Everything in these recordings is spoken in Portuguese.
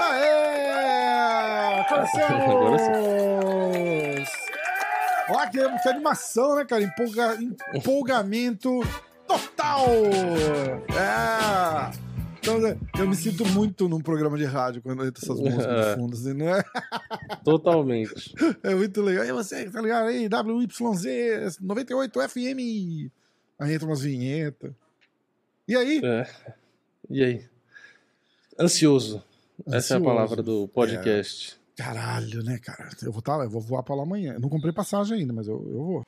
Aê! Começamos! Olha que, que animação, né, cara? Empolga, empolgamento total! É! Então, eu me sinto muito num programa de rádio quando entra essas músicas no fundo, assim, não é? Totalmente. É muito legal. E você, tá ligado aí? WYZ 98 FM. Aí entra umas vinhetas. E aí? É. E aí? Ansioso. Essa é a Ansioso. palavra do podcast. Caralho, né, cara? Eu vou tá lá, eu vou voar pra lá amanhã. Eu não comprei passagem ainda, mas eu, eu vou.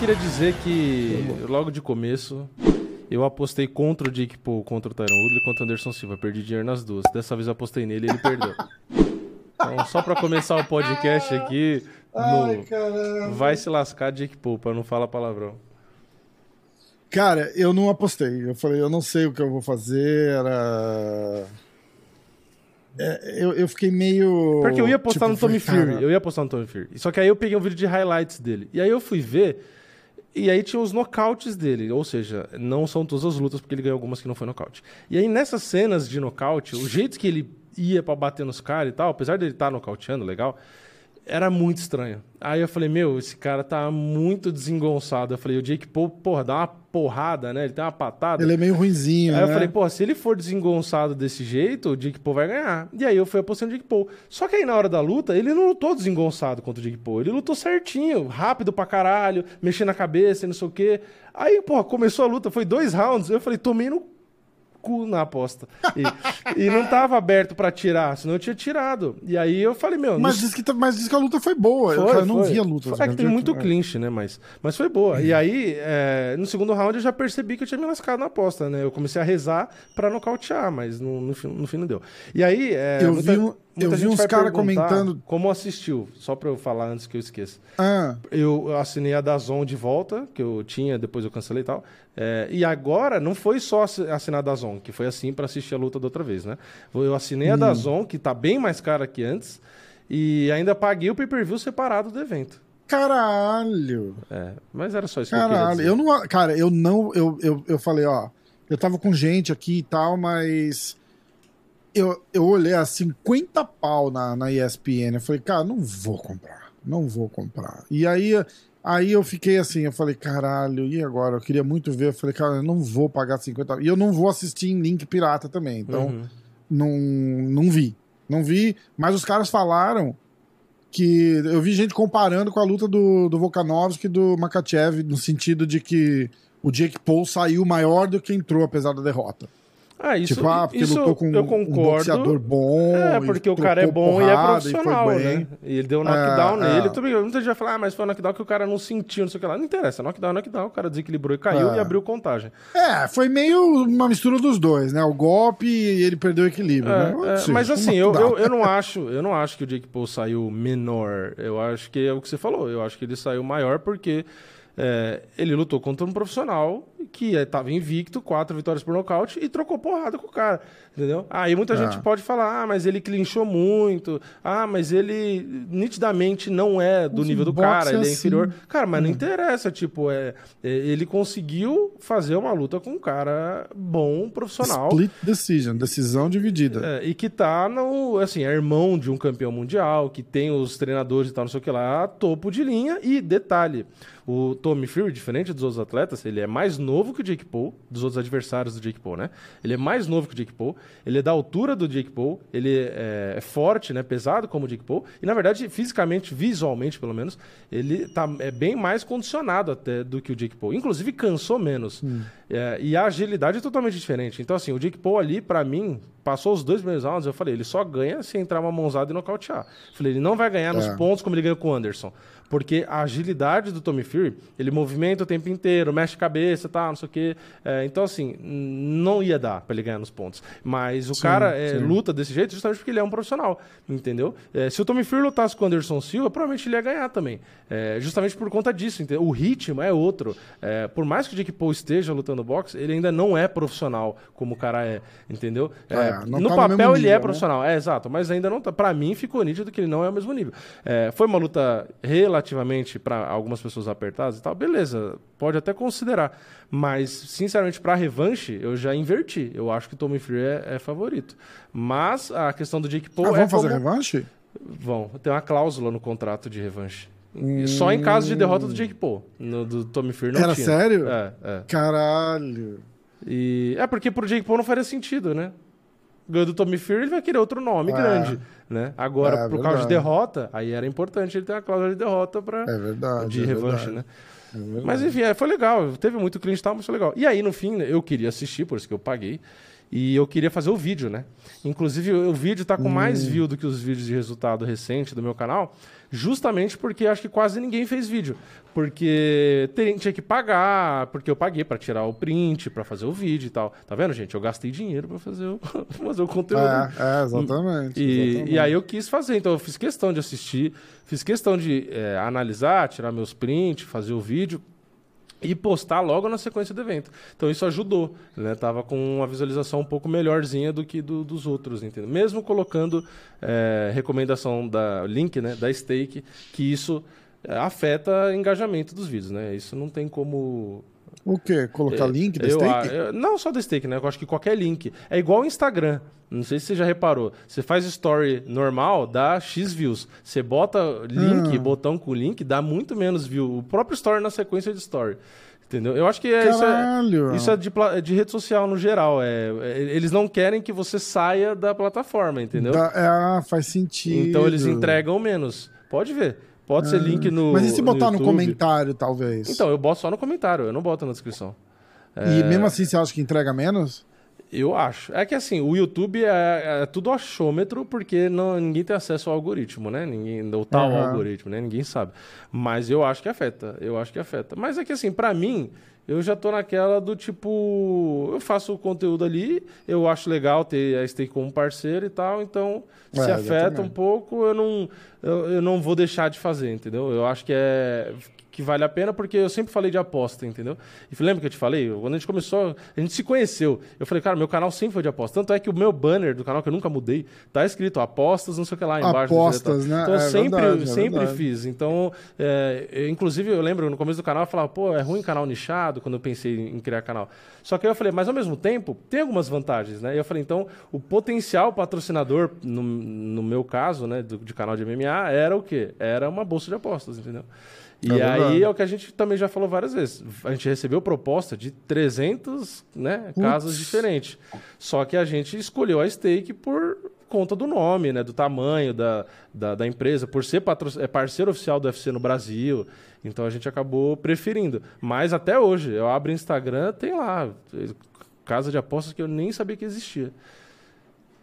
Queria dizer que logo de começo eu apostei contra o Jake Paul, contra o Tyron Woodley e contra o Anderson Silva. Perdi dinheiro nas duas. Dessa vez eu apostei nele e ele perdeu. Então, só pra começar o podcast aqui, no- caramba. vai se lascar Jake Paul, pra não falar palavrão. Cara, eu não apostei. Eu falei, eu não sei o que eu vou fazer. Era. É, eu, eu fiquei meio. Porque eu ia apostar tipo, no Tommy Fury. Eu ia apostar no Tommy Fury. Só que aí eu peguei um vídeo de highlights dele. E aí eu fui ver. E aí tinha os nocautes dele. Ou seja, não são todas as lutas, porque ele ganhou algumas que não foi nocaute. E aí nessas cenas de nocaute, o jeito que ele ia pra bater nos caras e tal, apesar dele estar nocauteando, legal, era muito estranho. Aí eu falei, meu, esse cara tá muito desengonçado. Eu falei, o Jake Paul, porra, dá uma porrada, né? Ele tem uma patada. Ele é meio ruinzinho. Aí né? eu falei, pô, se ele for desengonçado desse jeito, o Jake Paul vai ganhar. E aí eu fui apostando no Jake Paul. Só que aí na hora da luta, ele não lutou desengonçado contra o Jake Paul. Ele lutou certinho, rápido pra caralho, mexendo a cabeça e não sei o quê. Aí, porra, começou a luta, foi dois rounds. Eu falei, tomei no cu na aposta. E, e não tava aberto pra tirar, senão eu tinha tirado. E aí eu falei, meu... Mas não- diz, que, tá- mas diz que a luta foi boa. eu, foi, não foi. vi a luta. É que tem eu- muito é. clinch, né? Mas, mas foi boa. E aí, é, no segundo round, eu já percebi que eu tinha me lascado na aposta, né? Eu comecei a rezar pra nocautear, mas no, no, fim, no fim não deu. E aí. é, Eu muita- vi um- eu muita vi gente uns vai cara perguntar comentando- Como assistiu? Só pra eu falar antes que eu esqueça. Ah, Eu assinei a Dazon de volta, que eu tinha, depois eu cancelei e tal. É, e agora não foi só assi- assinar a Dazon, que foi assim pra assistir a luta da outra vez, né? Eu assinei a Dazon, que tá bem mais cara que antes, e ainda paguei o pay-per-view separado do evento. caralho. É, mas era só isso que eu Caralho. Eu não. Cara, eu não. Eu, eu, eu falei, ó. Eu tava com gente aqui e tal, mas. Eu, eu olhei a 50 pau na, na ESPN. Eu falei, cara, não vou comprar. Não vou comprar. E aí. Aí eu fiquei assim, eu falei, caralho, e agora? Eu queria muito ver. Eu falei, cara, eu não vou pagar 50 E eu não vou assistir em link pirata também. Então, Uhum. não, não vi. Não vi, mas os caras falaram que eu vi gente comparando com a luta do, do Volkanovski e do Makachev, no sentido de que o Jake Paul saiu maior do que entrou, apesar da derrota. Ah, isso, tipo, ah, porque isso lutou com eu um concordo. boxeador bom. É, e porque o cara é bom e é profissional, bem. né? E ele deu um knockdown É, nele. é. Bem, muita gente vai falar, ah, mas foi um knockdown que o cara não sentiu, não sei o que lá. Não interessa, knockdown é knockdown. O cara desequilibrou e caiu É. e abriu contagem. É, foi meio uma mistura dos dois, né? O golpe e ele perdeu o equilíbrio, É, né? é, Sim, mas assim, eu, eu, eu não acho, eu não acho que o Jake Paul saiu menor. Eu acho que é o que você falou. Eu acho que ele saiu maior porque é, ele lutou contra um profissional que estava invicto, quatro vitórias por nocaute e trocou porrada com o cara. Entendeu? Aí muita É. gente pode falar, ah, mas ele clinchou muito, ah, mas ele nitidamente não é do nível do cara, é ele é assim. inferior. Cara, mas não interessa, tipo, é, é, ele conseguiu fazer uma luta com um cara bom, profissional. Split decision, decisão dividida. É, e que tá no, assim, é irmão de um campeão mundial, que tem os treinadores e tal, não sei o que lá, topo de linha. E detalhe, o Tommy Fury, diferente dos outros atletas, ele é mais novo que o Jake Paul, dos outros adversários do Jake Paul, né? Ele é mais novo que o Jake Paul, ele é da altura do Jake Paul, ele é, é forte, né? Pesado como o Jake Paul, e na verdade, fisicamente, visualmente pelo menos, ele tá, é bem mais condicionado até do que o Jake Paul. Inclusive, cansou menos. É, e a agilidade é totalmente diferente. Então, assim, o Jake Paul ali, pra mim, passou os dois primeiros rounds, eu falei, ele só ganha se entrar uma mãozada e nocautear. Falei, ele não vai ganhar nos É. pontos como ele ganhou com o Anderson. Porque a agilidade do Tommy Fury, ele movimenta o tempo inteiro, mexe a cabeça tal, não sei o quê. É, então, assim, não ia dar pra ele ganhar nos pontos. Mas o Sim, cara é, luta desse jeito justamente porque ele é um profissional, entendeu? É, se o Tommy Fury lutasse com o Anderson Silva, provavelmente ele ia ganhar também. É, justamente por conta disso, entendeu? O ritmo é outro. É, por mais que o Jake Paul esteja lutando boxe, ele ainda não é profissional como o cara é, entendeu? É, no tá no papel mesmo ele nível, é né? profissional, é exato, mas ainda não tá. Pra mim ficou nítido que ele não é o mesmo nível. Foi uma luta relativamente pra algumas pessoas apertadas e tal, beleza, pode até considerar. Mas, sinceramente, pra revanche, eu já inverti. Eu acho que o Tommy Fury é, é favorito. Mas a questão do Jake Paul Ah, é vamos fazer como... revanche? Vão, tem uma cláusula no contrato de revanche. Só em caso de derrota do Jake Paul. No, do Tommy Fury não Hum. Era tinha. sério? É, é. Caralho. E é porque pro Jake Paul não faria sentido, né? Ganhou do Tommy Fury, ele vai querer outro nome É. grande, né? Agora, É, por causa de verdade. derrota, aí era importante ele ter uma cláusula de derrota para É verdade. de é revanche, verdade, né? é verdade. Mas enfim, é, foi legal. Teve muito clinch e tal, mas foi legal. E aí, no fim, eu queria assistir, por isso que eu paguei. E eu queria fazer o vídeo, né? Inclusive, o vídeo tá com mais Hum. view do que os vídeos de resultado recente do meu canal, justamente porque acho que quase ninguém fez vídeo. Porque tem- tinha que pagar, porque eu paguei pra tirar o print, pra fazer o vídeo e tal. Tá vendo, gente? Eu gastei dinheiro pra fazer o, fazer o conteúdo. É, é, exatamente. E, exatamente. e aí eu quis fazer, então eu fiz questão de assistir, fiz questão de é, analisar, tirar meus prints, fazer o vídeo e postar logo na sequência do evento. Então isso ajudou, né? Tava com uma visualização um pouco melhorzinha do que do- dos outros, entendeu? Mesmo colocando é, recomendação da link, né, da stake, que isso é, afeta engajamento dos vídeos, né? Isso não tem como O quê? Colocar link da eu- não só da stake, né? Eu acho que qualquer link. É igual o Instagram. Não sei se você já reparou. Você faz story normal, dá X views. Você bota link, Ah. botão com link, dá muito menos view. O próprio story na sequência de story. Entendeu? Eu acho que é, isso é, isso é de, pla- de rede social no geral. É, é- eles não querem que você saia da plataforma, entendeu? Da- é, ah, faz sentido. Então eles entregam menos. Pode ver. Pode ser link no. Mas e se botar no, YouTube? comentário, talvez? Então, eu boto só no comentário, eu não boto na descrição. E mesmo assim você acha que entrega menos? Eu acho. É que assim, o YouTube é, é tudo achômetro, porque não, ninguém tem acesso ao algoritmo, né? Ninguém, o tal Aham. algoritmo, né? Ninguém sabe. Mas eu acho que afeta. Eu acho que afeta. Mas é que assim, pra mim, eu já tô naquela do tipo. Eu faço o conteúdo ali, eu acho legal ter a Stake como parceiro e tal, então se É, afeta exatamente. um pouco, eu não, eu, eu não vou deixar de fazer, entendeu? Eu acho que é que vale a pena porque eu sempre falei de aposta, entendeu? E lembra que eu te falei? Quando a gente começou, a gente se conheceu. Eu falei, cara, meu canal sempre foi de aposta. Tanto é que o meu banner do canal, que eu nunca mudei, tá escrito apostas, não sei o que lá embaixo. Apostas, né? Então eu É sempre, verdade, é sempre fiz. Então, é, eu- inclusive, eu lembro no começo do canal, eu falava, pô, é ruim canal nichado, quando eu pensei em criar canal. Só que aí eu falei, mas ao mesmo tempo, tem algumas vantagens, né? E eu falei, então, o potencial patrocinador, no, no meu caso, né, do, de canal de MMA, era o quê? Era uma bolsa de apostas, entendeu? E É aí verdade. é o que a gente também já falou várias vezes. A gente recebeu proposta de 300 né, casos diferentes. Só que a gente escolheu a stake por conta do nome, né, do tamanho da, da, da empresa, por ser é parceiro oficial do UFC no Brasil. Então a gente acabou preferindo. Mas até hoje, eu abro Instagram, tem lá casa de apostas que eu nem sabia que existia.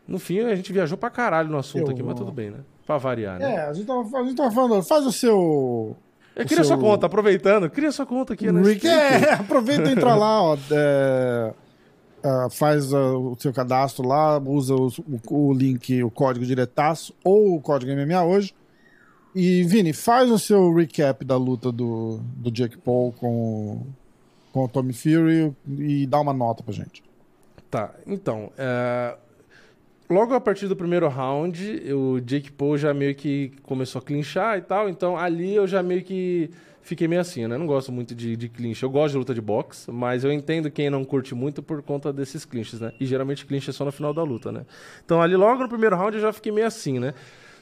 No fim, a gente viajou pra caralho no assunto Eu aqui, mas tudo bem, né? Pra variar, né? É, a gente, tava, a gente tava falando, faz o seu. Eu o cria sua conta, aproveitando. Cria sua conta aqui, né? Rick, é, aproveita e entra lá, ó. é, ah, faz ah, o seu cadastro lá, usa os- o, o link, o código diretaço ou o código MMA hoje. E, Vini, faz o seu recap da luta do, do Jake Paul com, com o Tommy Fury e dá uma nota pra gente. Tá, então. é, Logo a partir do primeiro round, o Jake Paul já meio que começou a clinchar e tal. Então ali eu já meio que fiquei meio assim, né? Eu não gosto muito de, de clinch. Eu gosto de luta de boxe, mas eu entendo quem não curte muito por conta desses clinches, né? E geralmente clinch é só no final da luta, né? Então ali logo no primeiro round eu já fiquei meio assim, né?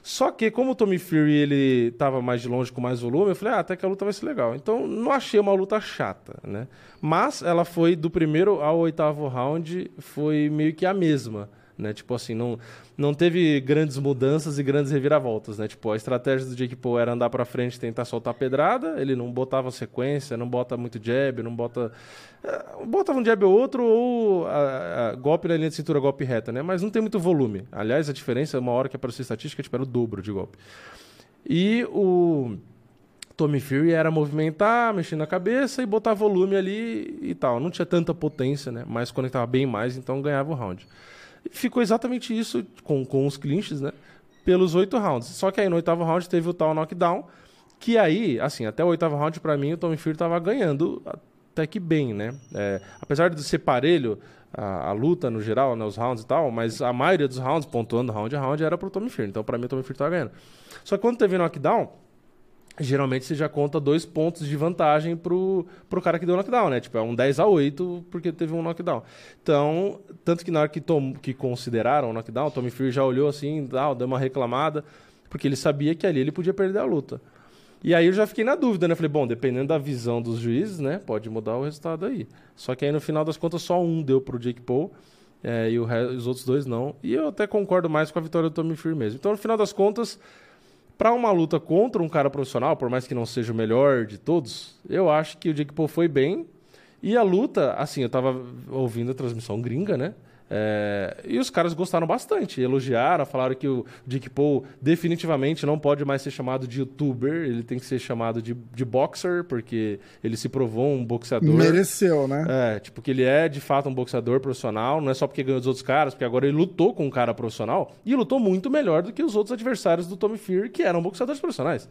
Só que como o Tommy Fury ele tava mais de longe com mais volume, eu falei, ah, até que a luta vai ser legal. Então não achei uma luta chata, né? Mas ela foi do primeiro ao oitavo round, foi meio que a mesma, né? Tipo assim, não, não teve grandes mudanças e grandes reviravoltas, né? Tipo, a estratégia do Jake Paul era andar para frente tentar soltar pedrada, ele não botava sequência, não bota muito jab, não bota... Uh, botava um jab ou outro, ou a, a, golpe na linha de cintura, golpe reta, né? Mas não tem muito volume. Aliás, a diferença, uma hora que apareceu estatística, tipo, era o dobro de golpe. E o... Tommy Fury era movimentar, mexer na cabeça e botar volume ali e tal. Não tinha tanta potência, né? Mas conectava bem mais, então ganhava o round. Ficou exatamente isso com, com os clinches, né? Pelos oito rounds. Só que aí no oitavo round teve o tal knockdown, que aí, assim, até o oitavo round, para mim, o Tommy Fury tava ganhando até que bem, né? É, apesar de ser parelho a, a, luta no geral, né, os rounds e tal, mas a maioria dos rounds, pontuando round a round, era pro Tommy Fury. Então, para mim, o Tommy Fury tava ganhando. Só que quando teve knockdown, geralmente você já conta dois pontos de vantagem pro, pro cara que deu knockdown, né? Tipo, é um 10 a 8 porque teve um knockdown. Então, tanto que na hora que, tom, que consideraram o knockdown, Tommy Fury já olhou assim, deu uma reclamada, porque ele sabia que ali ele podia perder a luta. E aí eu já fiquei na dúvida, né? Falei, bom, dependendo da visão dos juízes, né? Pode mudar o resultado aí. Só que aí no final das contas só um deu pro Jake Paul é, e os outros dois não. E eu até concordo mais com a vitória do Tommy Fury mesmo. Então no final das contas para uma luta contra um cara profissional, por mais que não seja o melhor de todos, eu acho que o Jake Paul foi bem. E a luta, assim, eu tava ouvindo a transmissão gringa, né? É, e os caras gostaram bastante, elogiaram, falaram que o Dick Paul definitivamente não pode mais ser chamado de youtuber, ele tem que ser chamado de, de boxer, porque ele se provou um boxeador. Mereceu, né? É, tipo, que ele é de fato um boxeador profissional, não é só porque ganhou dos outros caras, porque agora ele lutou com um cara profissional e lutou muito melhor do que os outros adversários do Tommy Fury, que eram boxeadores profissionais.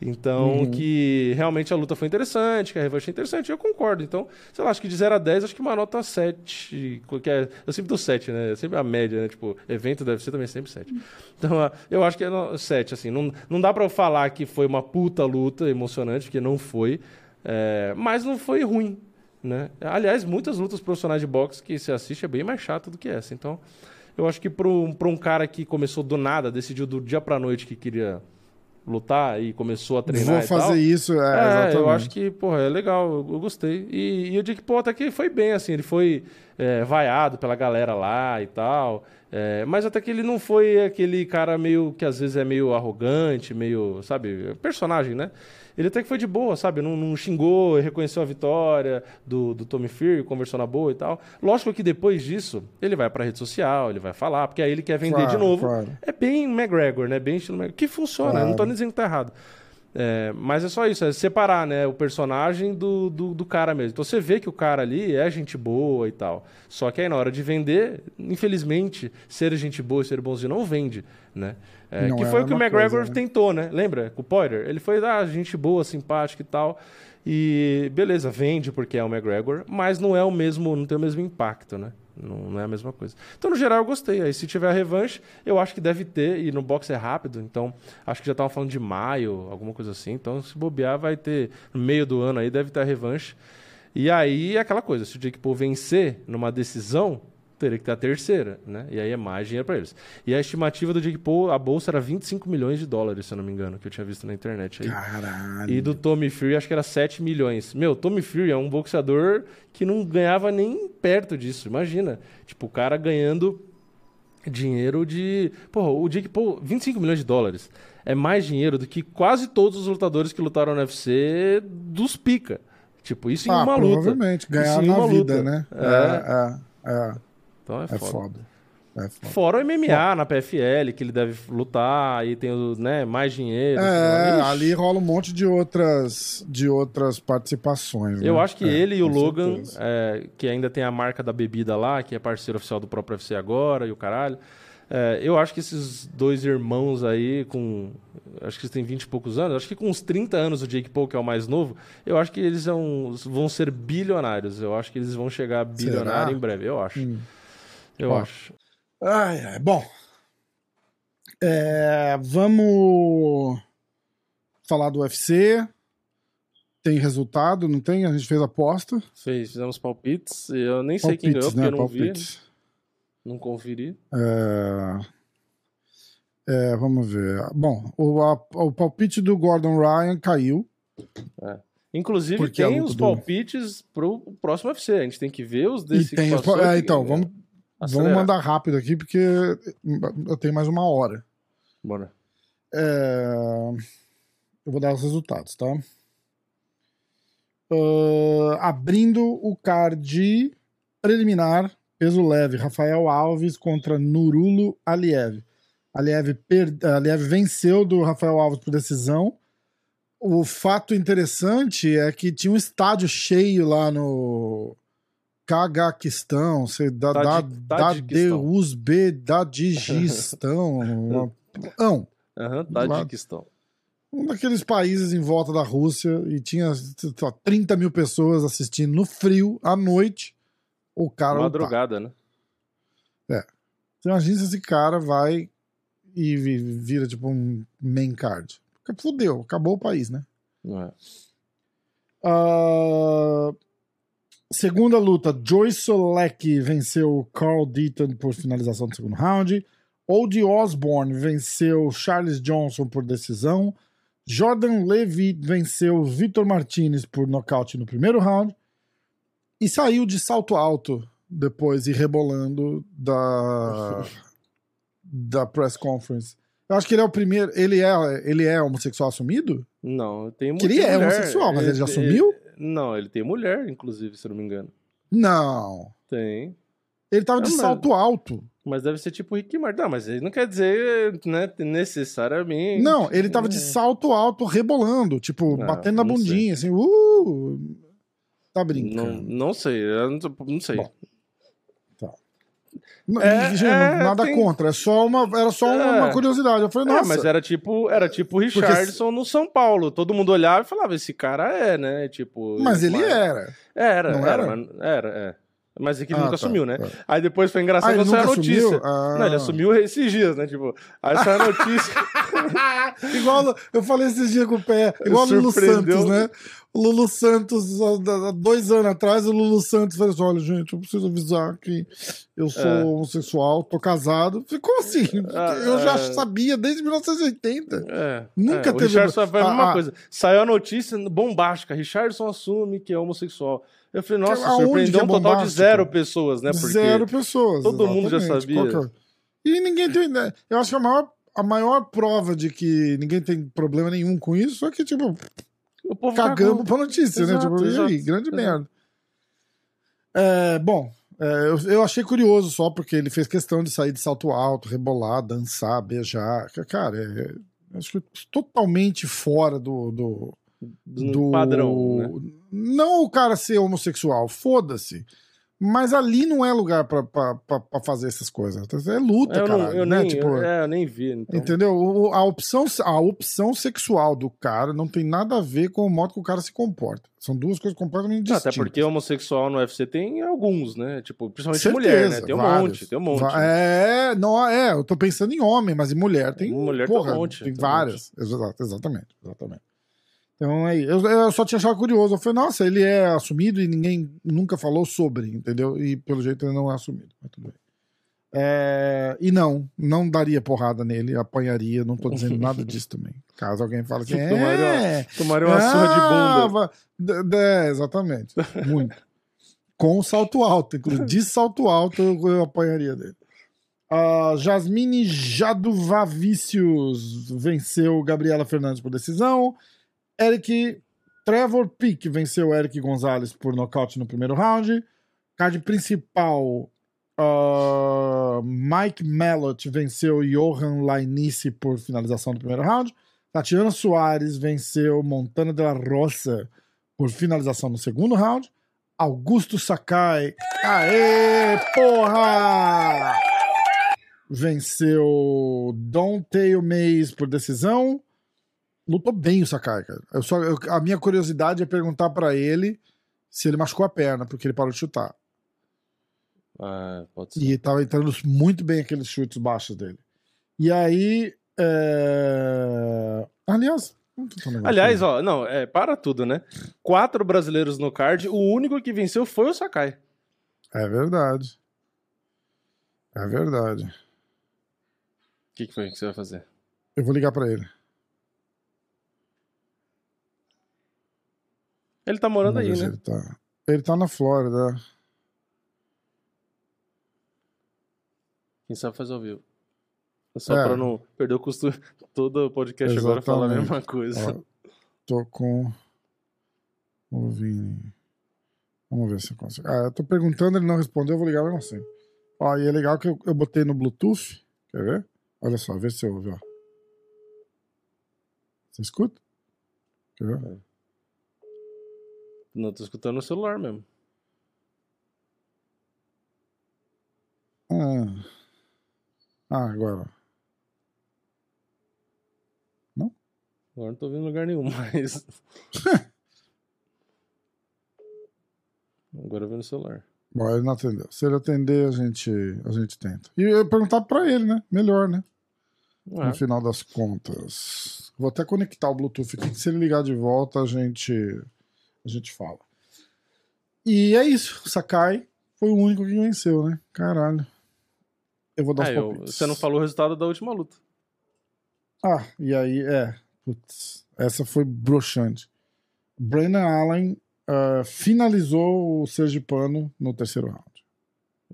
Então, uhum. que realmente a luta foi interessante, que a revanche é interessante, eu concordo. Então, sei lá, acho que de 0 a 10, acho que uma nota 7. Que é, eu sempre dou 7, né? É sempre a média, né? Tipo, evento deve ser também sempre 7. Então, eu acho que é 7, assim. Não, não dá pra eu falar que foi uma puta luta emocionante, porque não foi. É, mas não foi ruim, né? Aliás, muitas lutas profissionais de boxe que se assiste é bem mais chato do que essa. Então, eu acho que para um, um cara que começou do nada, decidiu do dia pra noite que queria lutar e começou a treinar. Vou fazer isso, é, é eu acho que, porra, é legal, eu, eu gostei. E, e o Dick Paul até que foi bem, assim, ele foi é, vaiado pela galera lá e tal. É, mas até que ele não foi aquele cara meio que às vezes é meio arrogante, meio, sabe, personagem, né? Ele até que foi de boa, sabe? Não, não xingou, reconheceu a vitória do, do Tommy Fury, conversou na boa e tal. Lógico que depois disso, ele vai pra rede social, ele vai falar, porque aí ele quer vender claro, de novo. Claro. É bem McGregor, né? Bem estilo McGregor. Que funciona, claro. não tô nem dizendo que tá errado. É, mas é só isso, é separar né, o personagem do, do, do, cara mesmo. Então você vê que o cara ali é gente boa e tal. Só que aí na hora de vender, infelizmente, ser gente boa e ser bonzinho não vende, né? É, que foi o que o McGregor coisa, né? tentou, né? Lembra? Com o Poirier? Ele foi, ah, gente boa, simpática e tal. E beleza, vende porque é o McGregor, mas não é o mesmo, não tem o mesmo impacto, né? Não, não, é a mesma coisa. Então, no geral, eu gostei. Aí, se tiver a revanche, eu acho que deve ter, e no boxe é rápido, então acho que já estavam falando de maio, alguma coisa assim. Então, se bobear, vai ter no meio do ano aí, deve ter a revanche. E aí é aquela coisa: se o Jake Paul vencer numa decisão, teria que ter a terceira, né? E aí é mais dinheiro para eles. E a estimativa do Jake Paul, a bolsa era 25 milhões de dólares, se eu não me engano, que eu tinha visto na internet. Aí. Caralho. E do Tommy Fury, acho que era 7 milhões. Meu, Tommy Fury é um boxeador que não ganhava nem perto disso. Imagina. Tipo, o cara ganhando dinheiro de. Porra, o Jake Paul, 25 milhões de dólares. É mais dinheiro do que quase todos os lutadores que lutaram no UFC dos pica. Tipo, isso ah, em uma luta. Provavelmente, ganhar na vida, luta. né? É, é, é. Então é, é foda. foda. É Fora o MMA na PFL, que ele deve lutar, aí tem né, mais dinheiro. É, ali rola um monte de outras, de outras participações. Eu né? acho que é, ele e o Logan, é, que ainda tem a marca da bebida lá, que é parceiro oficial do próprio UFC agora e o caralho. É, eu acho que esses dois irmãos aí, com. Acho que eles têm 20 e poucos anos, acho que com uns 30 anos o Jake Paul, que é o mais novo, eu acho que eles vão, vão ser bilionários. Eu acho que eles vão chegar bilionário Será? em breve, eu acho. Hum. Eu acho. Ai. Bom, é, vamos falar do UFC. Tem resultado, não tem? A gente fez aposta. Fez, fizemos palpites. Eu nem sei quem ganhou, porque né? eu não palpites. vi. Não conferi. É... É, vamos ver. Bom, o, a, o palpite do Gordon Ryan caiu. É. Inclusive, tem os palpites do... pro próximo UFC. A gente tem que ver os desse. tem os... é, então, vamos Acelera. Vamos mandar rápido aqui, porque eu tenho mais uma hora. Bora. É, Eu vou dar os resultados, tá? Ah, abrindo o card preliminar, peso leve, Rafael Alves contra Nurulo Aliev. Aliev, per... Aliev venceu do Rafael Alves por decisão. O fato interessante é que tinha um estádio cheio lá no Caguaquistão, sei, da, da, da. Deusbe, da Digistão. Não, Aham, Lá- Tadiquistão. um daqueles países em volta da Rússia e tinha sei lá, 30 mil pessoas assistindo no frio, à noite. O cara. Madrugada, né? Você imagina se esse cara vai e vi- vira tipo um main card. Porque Fudeu, acabou o país, né? Não é. Ah, segunda luta, Joyce Solek venceu Carl Deaton por finalização do segundo round. Oldie Osborne venceu Charles Johnson por decisão. Jordan Levy venceu Vitor Martinez por nocaute no primeiro round. E saiu de salto alto depois e rebolando da, da press conference. Eu acho que ele é o primeiro. Ele é, ele é homossexual assumido? Não, tem Que ele é homossexual, mas ele já ele- assumiu? Não, ele tem mulher, inclusive, se não me engano. Não. Tem. Ele tava de Ah, mas- salto alto. Mas deve ser tipo o Rick Martin. Não, mas ele não quer dizer, né, necessariamente. Não, ele tava de É. salto alto rebolando, tipo, Ah, batendo na não sei. bundinha, assim, uh! Tá Não, brincando. não sei, eu não, não sei. Bom, Não, É, gente, é, nada tem- contra, é só uma, era só É. uma curiosidade. Eu falei, É, nossa, mas era tipo, era tipo Richardson no São Paulo. Todo mundo olhava e falava, esse cara é, né? Tipo. mas ele era. Era, Não era, era? mas- era, é. Mas é que ele Ah, nunca tá, assumiu, né? tá. Aí depois foi engraçado Ah, quando saiu a notícia. Ah. Não, ele assumiu esses dias, né? Tipo, aí saiu a notícia. Igual eu falei esses dias com o pé, igual o Lulu. Santos, né? O Lulu Santos, há dois anos atrás, o Lulu Santos falou assim: olha, gente, eu preciso avisar que eu sou É. homossexual, tô casado. Falei, Como assim? Ah, eu já é. sabia desde 1980. É, Nunca é, o teve- Richardson foi a mesma Ah, ah. coisa. Saiu a notícia bombástica. Richardson assume que é homossexual. Eu falei, nossa, Aonde surpreendeu é um total de zero pessoas, né? Porque Zero pessoas. todo mundo já sabia. É? E ninguém tem ideia. Eu acho que a maior, a maior prova de que ninguém tem problema nenhum com isso é que, tipo, o povo cagamos cagou. pra notícia, né? Exato, Tipo, e exato, aí, grande exato. merda. É, bom, é, eu, eu achei curioso só porque ele fez questão de sair de salto alto, rebolar, dançar, beijar. Cara, é, é, acho que totalmente fora do, do, Do do padrão, né? Não o cara ser homossexual, foda-se. Mas ali não é lugar pra, pra, pra, pra fazer essas coisas. É luta, Eu, não, caralho, eu, né? nem, Tipo, eu, é, eu nem vi. Então. Entendeu? A opção, a opção sexual do cara não tem nada a ver com o modo que o cara se comporta. São duas coisas completamente Não, distintas. Até porque homossexual no UFC tem alguns, né? Tipo, principalmente Certeza, mulher, né? Tem um vários. monte, tem um monte. Né? É, não, é, eu tô pensando em homem, mas em mulher tem. Mulher tem um porra, monte, Tem tem um várias. Exato, exatamente, exatamente. Então aí, eu, eu só tinha achado curioso. Eu falei, nossa, ele é assumido e ninguém nunca falou sobre, entendeu? E pelo jeito ele não é assumido. Mas tudo bem. É, e não, não daria porrada nele, apanharia, não tô dizendo nada disso também. Caso alguém fale assim, Tomaria é, Tomaria uma surra de ah, bunda. d- É, exatamente. Muito. Com salto alto, inclusive. De salto alto eu, eu apanharia dele. A Jasmine Jaduvavicius venceu Gabriela Fernandes por decisão. Eric Trevor Peak venceu Eric Gonzalez por nocaute no primeiro round. Card principal. ah, Mike Mellott venceu Johan Lainice por finalização do primeiro round. Tatiana Soares venceu Montana de la Roça por finalização no segundo round. Augusto Sakai. Aê, porra! Venceu Don Tail Mays por decisão. Lutou bem o Sakai, cara. Eu só, eu- a minha curiosidade é perguntar pra ele se ele machucou a perna, porque ele parou de chutar. Ah, pode ser. E tava entrando muito bem aqueles chutes baixos dele. E aí. é, Aliás. Aliás, ó, não, é, para tudo, né? Quatro brasileiros no card, o único que venceu foi o Sakai. É verdade. É verdade. O que, que foi que você vai fazer? Eu vou ligar pra ele. Ele tá morando Vamos aí, né? Ele tá... ele tá na Flórida. Quem sabe faz ao vivo. É Só É. pra não perder o costume. Todo podcast agora fala a Exatamente. mesma coisa. Ó, tô com o Vini. Vamos ver se eu consigo. Ah, eu tô perguntando, ele não respondeu, eu vou ligar mesmo assim. Ó, e é legal que eu, eu botei no Bluetooth. Quer ver? Olha só, vê se ouve, ó. Você escuta? Quer ver? Não, tô escutando no celular mesmo. Ah, ah agora. Agora não tô vendo lugar nenhum mais. Agora eu vou no celular. Bom, ele não atendeu. Se ele atender, a gente, a gente tenta. E eu perguntar pra ele, né? Melhor, né? Ah, no final das contas. Vou até conectar o Bluetooth aqui, que se ele ligar de volta, a gente, a gente fala. E é isso. O Sakai foi o único que venceu, né? Caralho. Eu vou dar Ah, os palpites. você não falou o resultado da última luta. Ah, e aí, é. Putz, essa foi broxante. Brandon Allen ah, finalizou o Sergipano no terceiro round.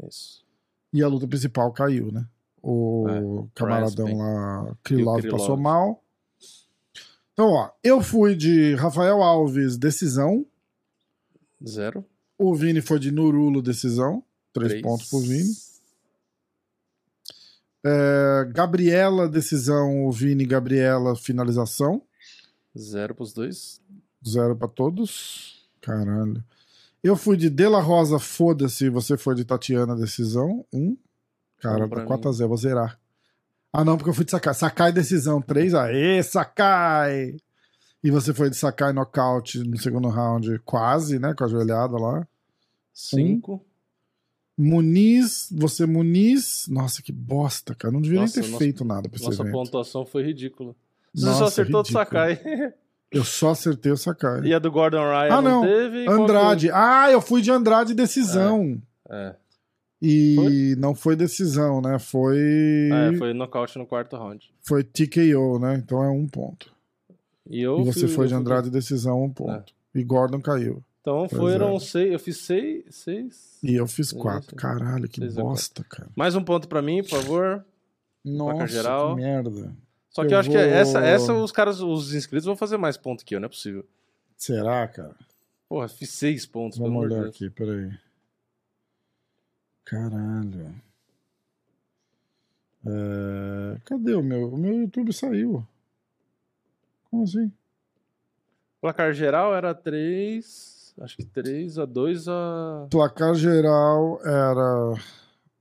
Isso. E a luta principal caiu, né? O É, camaradão lá, Krylov, Krylov. passou mal. Então, ó, eu fui de Rafael Alves, decisão. Zero. O Vini foi de Nurulo, decisão. Três, Três. pontos pro Vini. É, Gabriela, decisão. O Vini, Gabriela, finalização. Zero pros dois. Zero pra todos. Caralho. Eu fui de Dela Rosa, foda-se. Você foi de Tatiana, decisão. Um. Cara, pra 4x0, vou zerar. Ah, não, porque eu fui de Sakai. Sakai, decisão. 3. Aê, Sakai! E você foi de Sakai nocaute no segundo round, quase, né? Com a joelhada lá. Cinco. Muniz, você Muniz. Nossa, que bosta, cara. Não devia Nossa, nem ter nossa- feito nada pra esse Nossa evento. pontuação foi ridícula. Você Nossa, só acertou ridículo. Sakai. Eu só acertei o Sakai. e a do Gordon Ryan Ah, não. teve. qual que- Andrade. Ah, eu fui de Andrade decisão. É. E não foi decisão, né? Foi. Ah, é, foi nocaute no quarto round. foi TKO, né? Então é um ponto. E, eu e você fui- foi de fui- Andrade decisão, um ponto. E Gordon caiu. Então Pois foram é. seis. Eu fiz seis. seis. E eu fiz quatro. Caralho, que a bosta, cara. Mais um ponto pra mim, por favor. Nossa, geral. que merda. Só que Eu eu, acho que vou- essa, essa os caras, os inscritos vão fazer mais ponto que eu, não é possível. Será, cara? Porra, fiz seis pontos, Vamos olhar Deus. aqui, peraí. Caralho. É, Cadê o meu? O meu YouTube saiu. Como assim? Placar geral era 3. Acho que 3 a 2 a. Placar geral era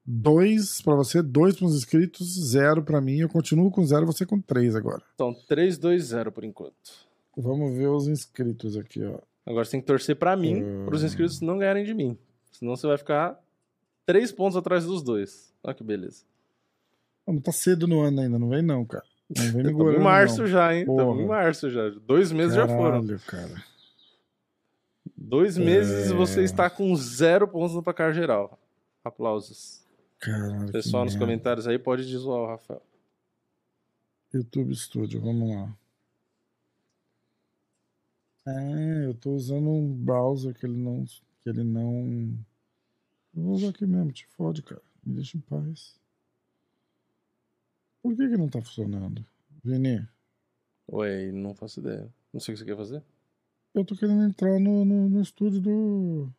2 pra você, 2 pros inscritos, 0 pra mim. Eu continuo com 0, você com 3 agora. Então, 3, 2, 0 por enquanto. Vamos ver os inscritos aqui, ó. Agora você tem que torcer pra mim, Hum. pros inscritos não ganharem de mim. Senão você vai ficar 3 pontos atrás dos dois. Olha que beleza. Não tá cedo no ano ainda, não vem não, cara. Não vem me Estamos em março não. já, hein? Estamos em março já. Dois meses já foram. Caralho, cara. Dois meses É. e você está com zero pontos no placar geral. Aplausos. Caralho, Pessoal nos merda. comentários aí pode desoar o Rafael. YouTube Studio, vamos lá. É, eu tô usando um browser que ele não. Que ele não. Eu vou usar aqui mesmo, te fode, cara. Me deixa em paz. Por que que não tá funcionando? Vini, Ué, não faço ideia. Não sei o que você quer fazer. eu tô querendo entrar no, no, no estúdio do.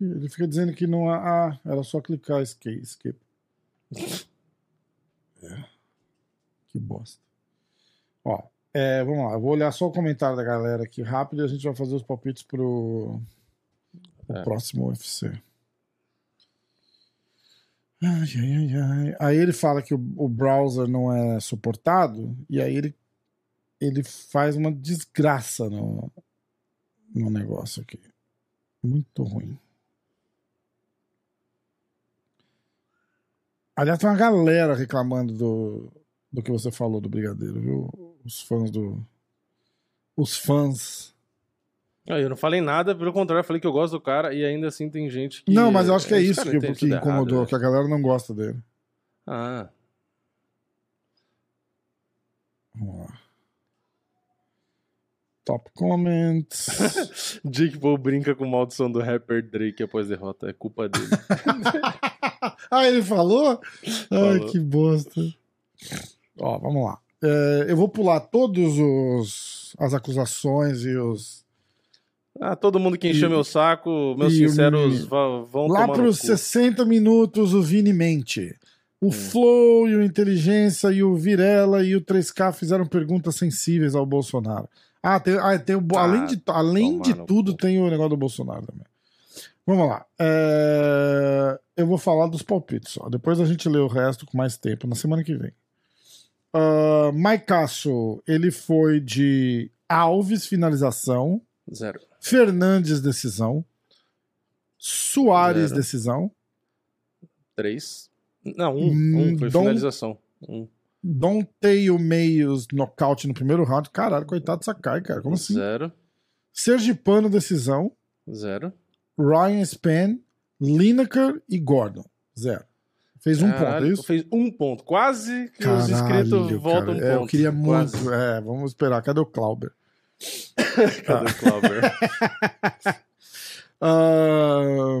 Ele fica dizendo que não há. Ah, era só clicar escape. skip. É. Que bosta. Ó, é, vamos lá. Eu vou olhar só o comentário da galera aqui rápido e a gente vai fazer os palpites pro, pro É. próximo UFC. Ai, ai, ai, ai. Aí ele fala que o, o browser não é suportado e aí ele, ele faz uma desgraça no, no negócio aqui. Muito ruim. Aliás, tem uma galera reclamando do, do que você falou do Brigadeiro, viu? Os fãs do. Os fãs. Ah, eu não falei nada, pelo contrário, eu falei que eu gosto do cara e ainda assim tem gente que. não, mas eu acho que é Os isso que, entendem que tudo errado, incomodou, né? que a galera não gosta dele. Ah, Vamos lá. Top comments. Jake Paul brinca com maldição do rapper Drake após derrota. É culpa dele. ah, ele falou? Ai, Falou. que bosta. Ó, vamos lá. É, eu vou pular todos os as acusações e os Ah, todo mundo que encheu E- meu saco, meus sinceros vão lá para os cu. 60 minutos o Vini mente. O Hum. Flow e o Inteligência e o Virela e o 3K fizeram perguntas sensíveis ao Bolsonaro. Ah, tem, ah, tem o, Ah, além de, além de tudo, tem o negócio do Bolsonaro também. Vamos lá. É, Eu vou falar dos palpites só. Depois a gente lê o resto com mais tempo, na semana que vem. Uh, Maicasso, ele foi de Alves, finalização. Zero. Fernandes, decisão. Soares, Zero. decisão. Três. Não, um. Hum, um. Foi Dom- finalização. Um. Donteio Meios, nocaute no primeiro round. Caralho, coitado do Sakai, cara. Como assim? Zero. Sergipano, decisão. Zero. Ryan Span, Lineker e Gordon. Zero. Fez um ponto, é Caralho, isso? Fez um ponto. Quase que os Caralho, inscritos voltam um cara. É, ponto. eu queria Quase. muito. É, vamos esperar. Cadê o Clauber? Cadê o Clauber? Ah,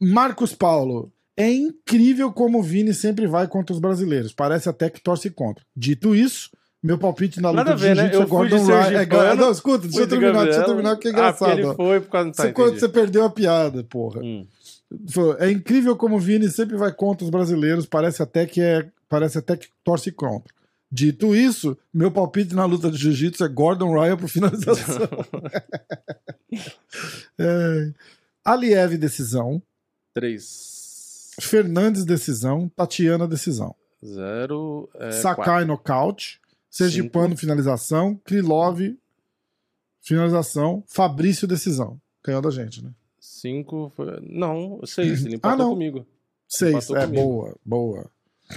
Marcos Paulo. É incrível como o Vini sempre vai contra os brasileiros. Parece até que torce contra. Dito isso, meu palpite na luta Nada de né? jiu-jitsu Eu é Gordon Ryan. É, não, escuta, deixa eu terminar, deixa eu terminar que é Ah, engraçado. ele ó. foi por causa... Tá, Você, entendi. você perdeu a piada, porra. Hum. É incrível como o Vini sempre vai contra os brasileiros, parece até que é, parece até que torce contra. Dito isso, meu palpite na luta de jiu-jitsu é Gordon Ryan por finalização. é. Aliev decisão, Três. Fernandes decisão, Tatiana decisão. Zero. É, Sakai quatro. nocaute, Sergipano finalização, Krylov finalização, Fabrício decisão. Ganhou da gente, né? Cinco. Foi... Não, seis. Ele Ah, empatou não. comigo. Seis, Empatou é comigo. boa, boa.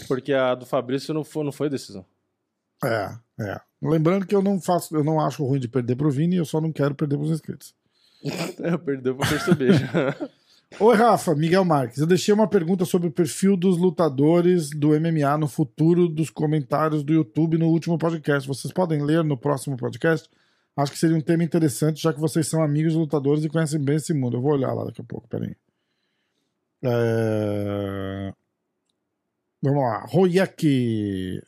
Porque a do Fabrício não foi, não foi decisão. É, é. Lembrando que eu não faço, eu não acho ruim de perder pro Vini, eu só não quero perder pros inscritos. É, perdeu pra perceber. já. Oi, Rafa, Miguel Marques. Eu deixei uma pergunta sobre o perfil dos lutadores do MMA no futuro dos comentários do YouTube no último podcast. Vocês podem ler no próximo podcast? Acho que seria um tema interessante, já que vocês são amigos de lutadores e conhecem bem esse mundo. Eu vou olhar lá daqui a pouco, peraí. É... Vamos lá. Royek.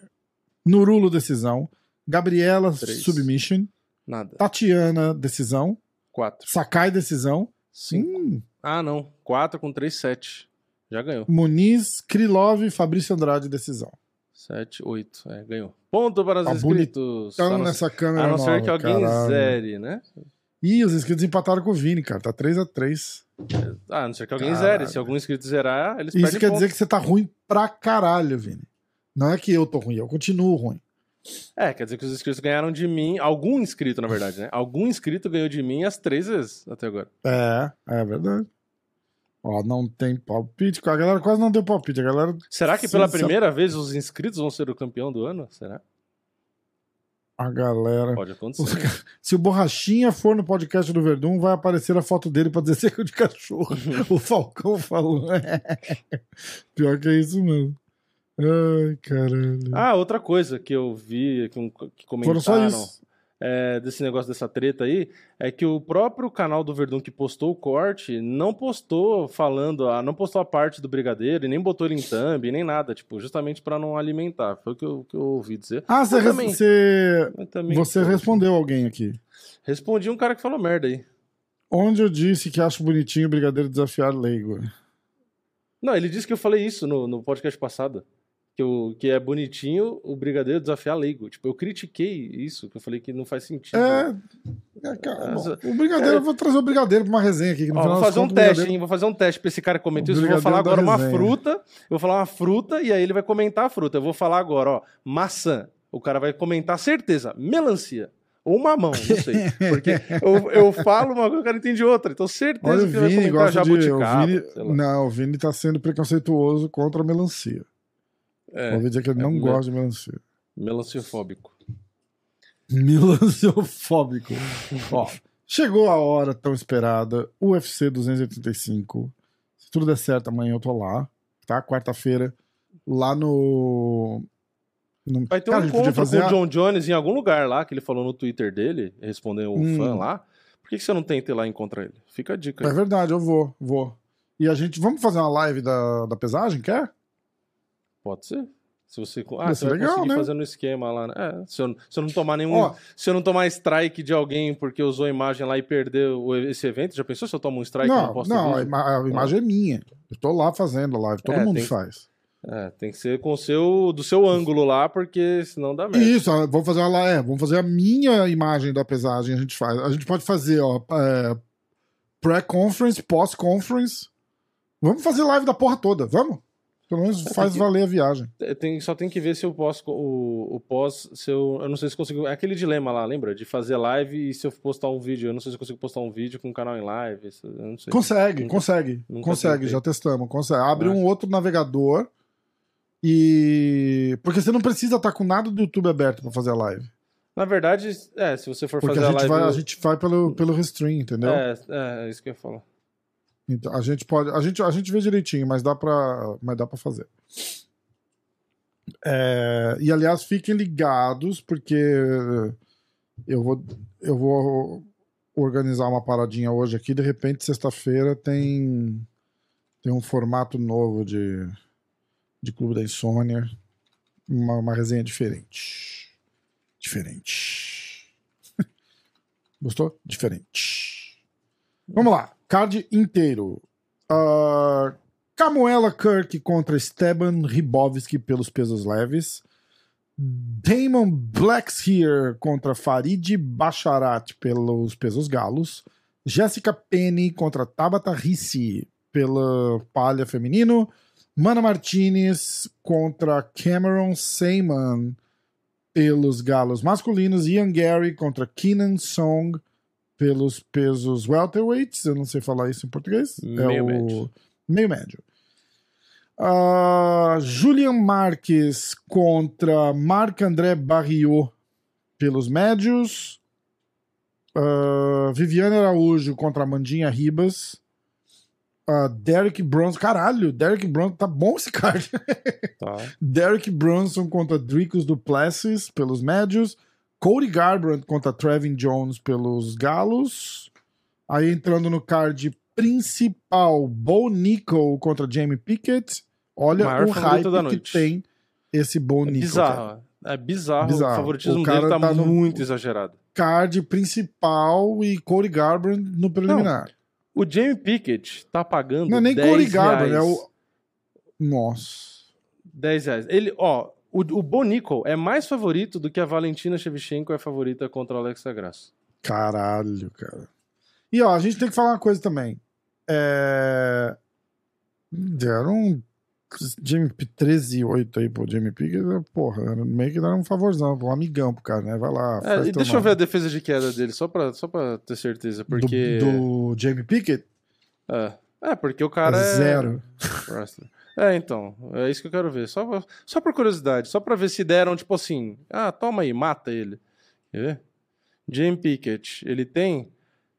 Nurulo, decisão. Gabriela, Três. submission. Nada. Tatiana, decisão. Quatro. Sakai, decisão. Cinco. Hum. Ah, não. Quatro com três, sete. Já ganhou. Muniz, Krylov, Fabrício Andrade, decisão. Sete, oito. É, ganhou. Ponto para os Tá inscritos. Nessa câmera a não ser que alguém caralho. zere, né? Ih, os inscritos empataram com o Vini, cara. Tá 3x3. Ah, a não ser que alguém Caralho. zere. Se algum inscrito zerar, eles Isso perdem quer ponto. dizer que você tá ruim pra caralho, Vini. Não é que eu tô ruim, eu continuo ruim. É, quer dizer que os inscritos ganharam de mim. Algum inscrito, na verdade, né? Algum inscrito ganhou de mim as três vezes até agora. É, é verdade. Ó, não tem palpite. A galera quase não deu palpite. A galera, Será que pela primeira vez os inscritos vão ser o campeão do ano? Será? a galera. Pode acontecer. Se o Borrachinha for no podcast do Verdun, vai aparecer a foto dele pra dizer seco de cachorro. o Falcão falou. Pior que é isso mesmo. Ai, caralho. Ah, outra coisa que eu vi, que, um, que Foram comentaram só isso. é, desse negócio dessa treta aí, é que o próprio canal do Verdun que postou o corte não postou falando, ah, não postou a parte do Brigadeiro e nem botou ele em thumb, nem nada, tipo, justamente pra não alimentar. Foi o que eu, que eu ouvi dizer. Ah, você, também. você, também, você respondeu alguém aqui. Respondi um cara que falou merda aí. Onde eu disse que acho bonitinho o Brigadeiro desafiar leigo. Não, ele disse que eu falei isso no, no podcast passado. Que, eu, que é bonitinho o Brigadeiro desafiar leigo. Tipo, eu critiquei isso, que eu falei que não faz sentido. É. é, cara, bom, Essa- o Brigadeiro, eu vou trazer o Brigadeiro pra uma resenha aqui. Ó, vou fazer um teste, Brigadeiro- hein? Vou fazer um teste pra esse cara que comentou O isso. Eu vou falar agora uma fruta. Eu vou falar uma fruta e aí ele vai comentar a fruta. Eu vou falar agora, ó, maçã. O cara vai comentar certeza, melancia. Ou mamão, não sei. Porque eu, eu falo uma coisa, o cara entende outra. Então certeza Olha, o que vai comentar gosta de. O jabuticaba. Vini, não, o Vini tá sendo preconceituoso contra a melancia. É, Ouvi dizer que ele é não gosta de melancia. melanciofóbico. Melanciofóbico. Ó, chegou a hora tão esperada, UFC 285. Se tudo der certo, amanhã eu tô lá, tá? Quarta-feira, lá no. Vai ter Cara, um encontro fazer com o John Jones em algum lugar lá, que ele falou no Twitter dele, respondendo o Hum. fã lá. Por que, que você não tenta ir lá encontrar ele? Fica a dica É aí. verdade, eu vou, vou. E a gente. Vamos fazer uma live da, da pesagem, quer? Pode ser. Se você, ah, Vai você vai legal, conseguir né? fazer no esquema lá, né? É, se eu, se eu não tomar nenhum. Ó. se eu não tomar strike de alguém porque usou a imagem lá e perdeu esse evento, já pensou se eu tomo um strike e não não, posso não, a, ima- a imagem é minha. Eu tô lá fazendo a live, todo É, mundo tem- faz. É, tem que ser com o seu, do seu ângulo lá, porque senão dá merda. Isso, ó, vamos fazer live, é, vamos fazer a minha imagem da pesagem, a gente faz. A gente pode fazer, ó, é, pré-conference, pós-conference. Vamos fazer live da porra toda, vamos? Pelo menos faz que- valer a viagem. É, Tem, só tem que ver se eu posso. O, o pós. Se eu, eu não sei se consigo. É aquele dilema lá, lembra? De fazer live e se eu postar um vídeo. Eu não sei se eu consigo postar um vídeo com o canal em live. Consegue, Nunca- consegue, nunca consegue, tentei. já testamos, consegue. Abre um outro navegador e... Porque você não precisa estar com nada do YouTube aberto pra fazer a live. Na verdade, é, se você for Porque fazer a a gente, live. vai, a gente vai pelo, pelo restream, entendeu? é, é, é isso que eu ia falar. Então, a gente pode, a gente, a gente vê direitinho, mas dá pra, mas dá pra fazer. É, e aliás, fiquem ligados, porque eu vou, eu vou organizar uma paradinha hoje aqui. De repente, sexta-feira tem, tem um formato novo de, de Clube da Insônia, uma, uma resenha diferente. Diferente. Gostou? Diferente. Vamos lá. Card inteiro. Ah, Camuela Kirk contra Esteban Ribovski pelos pesos leves. Damon Blackshear contra Farid Basharat pelos pesos galos. Jessica Penny contra Tabata Rissi pela palha feminino. Mana Martinez contra Cameron Seyman pelos galos masculinos. Ian Gary contra Keenan Song pelos pesos welterweights. Eu não sei falar isso em português. Meio é o médio. meio médio. Ah, Julian Marques contra Marc-André Barriot pelos médios. Ah, Viviane Araújo contra Amandinha Ribas. Ah, Derek Bronson. Caralho, Derek Bronson. Tá bom esse card. Tá. Derek Bronson contra Dricos Duplessis pelos médios. Cody Garbrandt contra Trevin Jones pelos galos. Aí entrando no card principal, Bo Nickel contra Jamie Pickett. Olha Maior o hype que tem esse Bo É Nickel. bizarro. cara. É bizarro. Bizarro. O favoritismo O dele tá, tá no- muito exagerado. Card principal e Cody Garbrandt no preliminar. O Jamie Pickett tá pagando. Não, é nem 10 Cody Garbrandt, é o. Nossa. 10 reais. Ele, ó, o, o Bonico é mais favorito do que a Valentina Shevchenko é favorita contra a Alexa Graça. Caralho, cara. E ó, a gente tem que falar uma coisa também. É... Deram um Jamie P 13 e 8 aí pro Jamie Pickett, porra, meio que deram um favorzão, um amigão pro cara, né? Vai lá. É, e deixa eu nome. ver a defesa de queda dele, só pra, só pra ter certeza. Do- Porque. Do, Jamie Pickett? É. É, porque o cara é. Zero. wrestler. É, então. É isso que eu quero ver. Só, só por curiosidade. Só pra ver se deram, tipo assim. Ah, toma aí, mata ele. Quer ver? Jamie Pickett, ele tem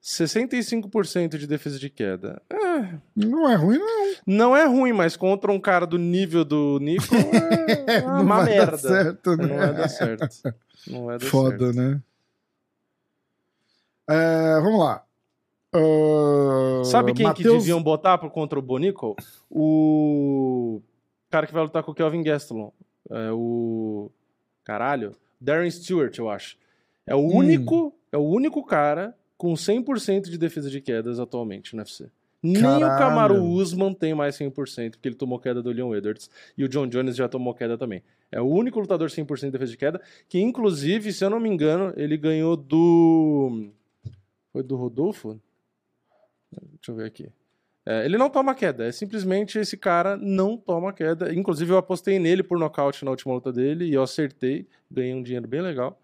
65% de defesa de queda. É, Não é ruim, não. não é ruim, mas contra um cara do nível do Nico é, não uma vai merda. dar certo, né? Não vai dar certo. Não vai dar Foda, certo. né? É, vamos lá. Sabe quem que Matheus- deviam botar pro- contra o Bonico? O cara que vai lutar com o Kelvin Gastelum. É o. Caralho. Darren Stewart, eu acho. É o Hum. único, é o único cara com 100% de defesa de quedas atualmente no UFC. Nem o Caralho. Kamaru Usman tem mais 100%, porque ele tomou queda do Leon Edwards. E o John Jones já tomou queda também. É o único lutador 100% de defesa de queda, que inclusive, se eu não me engano, ele ganhou do... Foi do Rodolfo? Deixa eu ver aqui. É, ele não toma queda, é simplesmente esse cara não toma queda. Inclusive, eu apostei nele por nocaute na última luta dele e eu acertei, ganhei um dinheiro bem legal.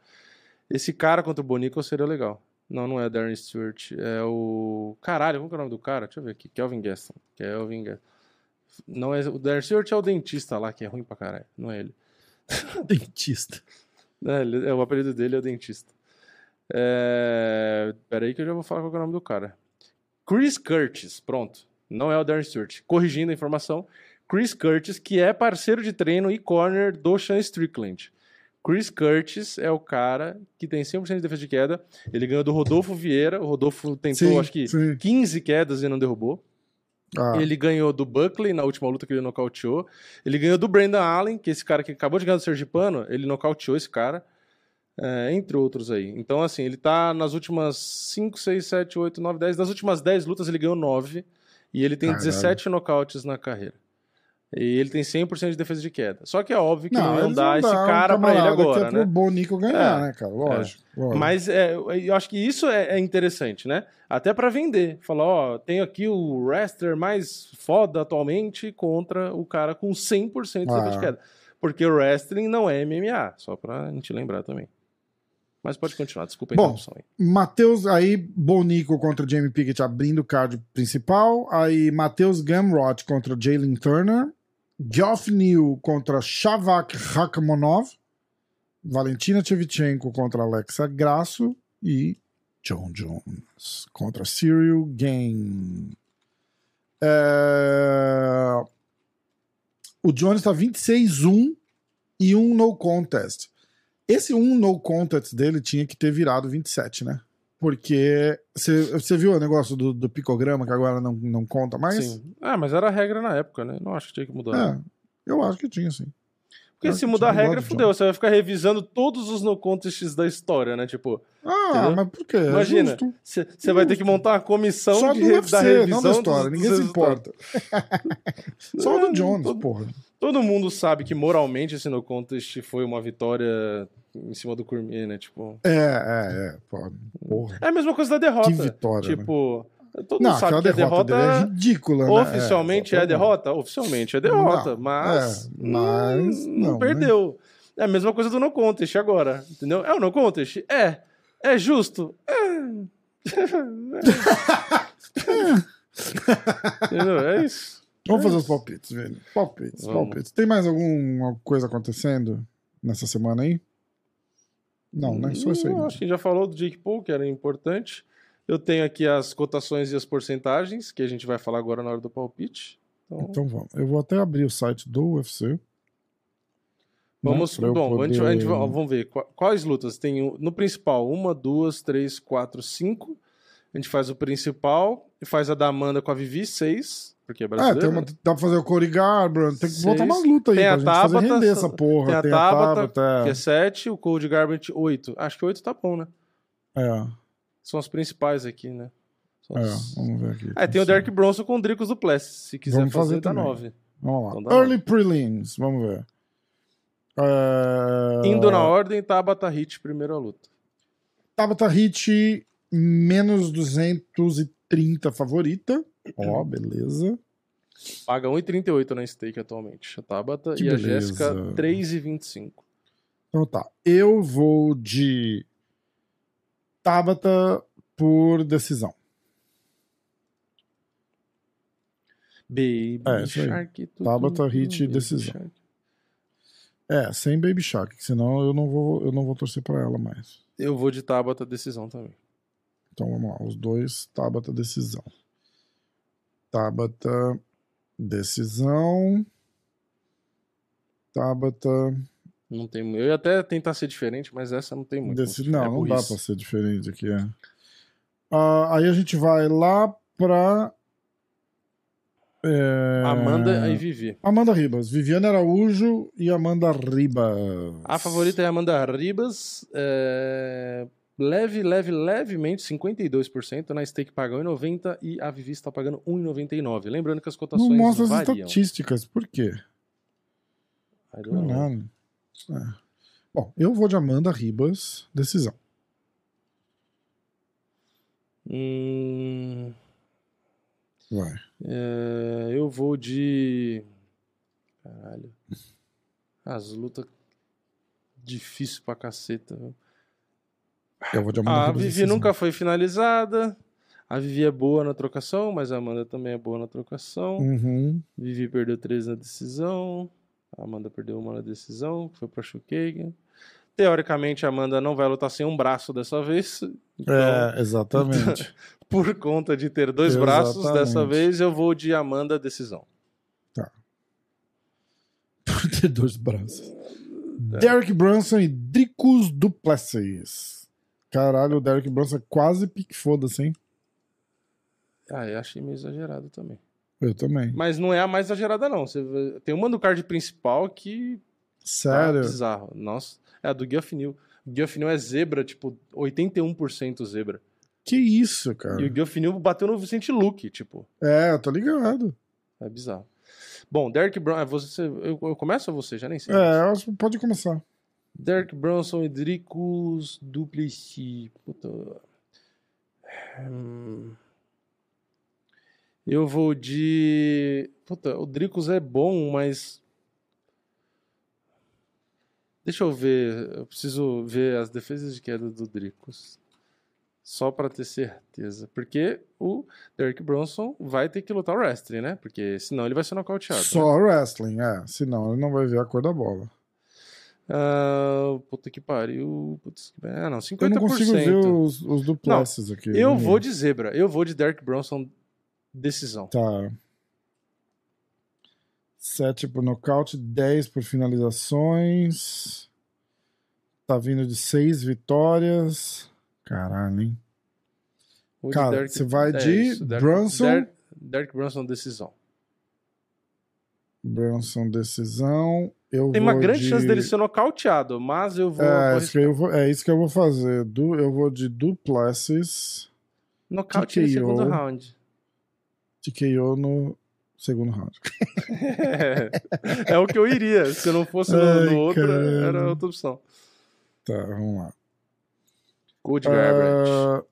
Esse cara contra o Bonico seria legal. Não, não é Darren Stewart, é o. Caralho, como que é o nome do cara? Deixa eu ver aqui. Kelvin Gaston. Kelvin Gaston. Não é... O Darren Stewart é o dentista lá, que é ruim pra caralho. Não é ele. Dentista. É, ele- é, o apelido dele é o dentista. É... Pera aí que eu já vou falar qual que é o nome do cara. Chris Curtis, pronto. Não é o Darren Stewart. Corrigindo a informação. Chris Curtis, que é parceiro de treino e corner do Sean Strickland. Chris Curtis é o cara que tem 100% de defesa de queda. Ele ganhou do Rodolfo Vieira. O Rodolfo tentou, Sim, acho que, sim. 15 quedas e não derrubou. Ah, Ele ganhou do Buckley na última luta que ele nocauteou. Ele ganhou do Brandon Allen, que esse cara que acabou de ganhar do Sergipano, ele nocauteou esse cara. É, entre outros aí. Então, assim, ele tá nas últimas 5, 6, 7, 8, 9, 10. Das últimas 10 lutas, ele ganhou 9. E ele tem Caralho. 17 nocautes na carreira. E ele tem 100% de defesa de queda. Só que é óbvio que não, iam dar esse dão um cara pra ele agora, que é né? pro Bonico ganhar, É, né, cara? Lógico. lógico. Mas é, eu acho que isso é, é interessante, né? Até pra vender. Falar, ó, tem aqui o wrestler mais foda atualmente contra o cara com 100% de defesa de Ah. queda. Porque o wrestling não é MMA, só pra gente lembrar também. Mas pode continuar, desculpa a Bom, interrupção aí. Matheus, aí Bonico contra Jamie Pickett abrindo o card principal. Aí Matheus Gamrot contra Jalen Turner. Geoff Neal contra Shavak Rakhmonov. Valentina Shevchenko contra Alexa Grasso. E John Jones contra Cyril Gain. É... O Jones está 26-1 e um no contest. Esse um no contest dele tinha que ter virado 27, né? Porque você viu o negócio do, do picograma que agora não, não conta mais? Sim. Ah, mas era a regra na época, né? Não acho que tinha que mudar. É, eu acho que tinha, sim. Porque se mudar a tinha regra, mudado, fudeu. Você vai ficar revisando todos os no contests da história, né? Tipo, Ah, Entendeu? mas por quê? É Imagina, você vai ter que montar uma comissão Só de do UFC, da revisão não da história. dos- Ninguém dos se importa. Só o do É, Jones, todo- porra. Todo mundo sabe que moralmente esse no contest foi uma vitória em cima do Cormier, né? Tipo, É, é, é. Porra. é a mesma coisa da derrota. Que vitória, né? Todo Não, mundo sabe que a derrota, derrota, é ridícula, né? oficialmente é, totalmente. derrota, oficialmente é derrota, Não, mas, é, mas não, não, não né? perdeu. É a mesma coisa do no contest agora, entendeu? É o no contest? É. É justo? É. É isso. Vamos fazer os palpites, velho. Palpites, Vamos. palpites. Tem mais alguma coisa acontecendo nessa semana aí? Não, né? Só isso aí. Não, Acho que a gente já falou do Jake Paul, que era importante. Eu tenho aqui as cotações e as porcentagens, que a gente vai falar agora na hora do palpite. Então, Então vamos. Eu vou até abrir o site do UFC. vamos. né, pra eu bom, a gente, a gente poder- vamos ver. Qua- Quais lutas? Tem no principal, uma, duas, três, quatro, cinco. A gente faz o principal e faz a da Amanda com a Vivi, seis, porque é É, brasileira. tem uma, né? dá pra fazer o Corey Garbrandt, tem que Seis. botar umas lutas aí Tem pra a gente fazer Tabata, render essa porra. Tem a tem Tabata, a Tabata, que é sete, o Cold Garbage, oito. Acho que oito tá bom, né? é. São as principais aqui, né? É, vamos ver aqui. É, tem o Derek Bronson com o Dricos do Plessis, se quiser Vamos fazer, fazer dá também. nove. Vamos lá. Então dá Early Prelims, vamos ver. É... Indo na ordem, Tabata Hit, primeira luta. Tabata Hit, menos 230 favorita. Ó, beleza. Paga 1,38 na stake atualmente. A Tabata Que e a beleza. Jéssica 3,25. Então tá. Eu vou de Tabata por decisão. Baby É. Shark. tu, Tabata, Hit e Baby decisão. Shark. É, sem Baby Shark, senão eu não vou, eu não vou torcer pra ela mais. Eu vou de Tabata decisão também. Então vamos lá, os dois, Tabata, decisão. Tabata, decisão. Tabata, Não tem, eu ia até tentar ser diferente, mas essa não tem muito. deci... É Não, não dá pra ser diferente aqui, é. Ah, aí a gente vai lá pra... é, Amanda e Vivi. Amanda Ribas, Viviane Araújo e Amanda Ribas. A favorita é a Amanda Ribas. é, Leve, leve, levemente, 52%. Na stake paga 1,90 e a Vivi está pagando 1,99. Lembrando que as cotações Não mostra as variam. estatísticas, por quê? Caralho. É. Bom, eu vou de Amanda Ribas, decisão. Hum, Vai. é, eu vou de. Caralho. As lutas. Difícil pra caceta. Eu vou de Amanda A Ribas. Vivi decisão. nunca foi finalizada. A Vivi é boa na trocação, mas a Amanda também é boa na trocação. Uhum. Vivi perdeu três na decisão. A Amanda perdeu uma na decisão, foi pra Shukagan. Teoricamente, a Amanda não vai lutar sem um braço dessa vez. Então, É, exatamente. por conta de ter dois braços, dessa Exatamente. vez eu vou de Amanda decisão. Por ter dois braços. Derek Brunson e Dricus Duplessis. Caralho, o Derek Brunson é quase pique foda-se, hein? Ah, eu achei meio exagerado também. Eu também. Mas não é a mais exagerada, não. Você tem uma no card principal que Sério? bizarro. Nossa. É a do New. O New é zebra, tipo, 81% zebra. Que isso, cara? E o New bateu no Vicente Luke, tipo. É, eu tô ligado. É bizarro. Bom, Derek Brown. é Você, eu, eu começo ou você? Já nem sei. É, pode começar. Derek Bronson e Dricus Duplessis. Puta. Hum. Eu vou de. Puta, o Dricus é bom, mas. Deixa eu ver. Eu preciso ver as defesas de queda do Dricus. Só pra ter certeza. Porque o Derek Bronson vai ter que lutar o wrestling, né? Porque senão ele vai ser nocauteado. né? Só wrestling, é. Senão ele não vai ver a cor da bola. Ah, puta que pariu. Putz, que- ah, não, 50%. Eu não consigo ver os, os duplesses aqui. Eu vou de zebra. Eu vou de Derek Bronson decisão. Tá. 7 por nocaute, 10 por finalizações. Tá vindo de 6 vitórias. Caralho, hein? De Cara, você vai de Brunson? Der- Derek Bronson decisão. Bronson decisão. Eu Tem uma grande de... chance dele ser nocauteado, mas eu vou. É, isso que eu vou, é isso que eu vou fazer. Du, eu vou de Duplessis Nocaute no segundo round. TKO no segundo round. é, o que eu iria. Se eu não fosse no, Ai, no outro, era outra opção. Tá, vamos lá. Cody Garbrandt. Ah,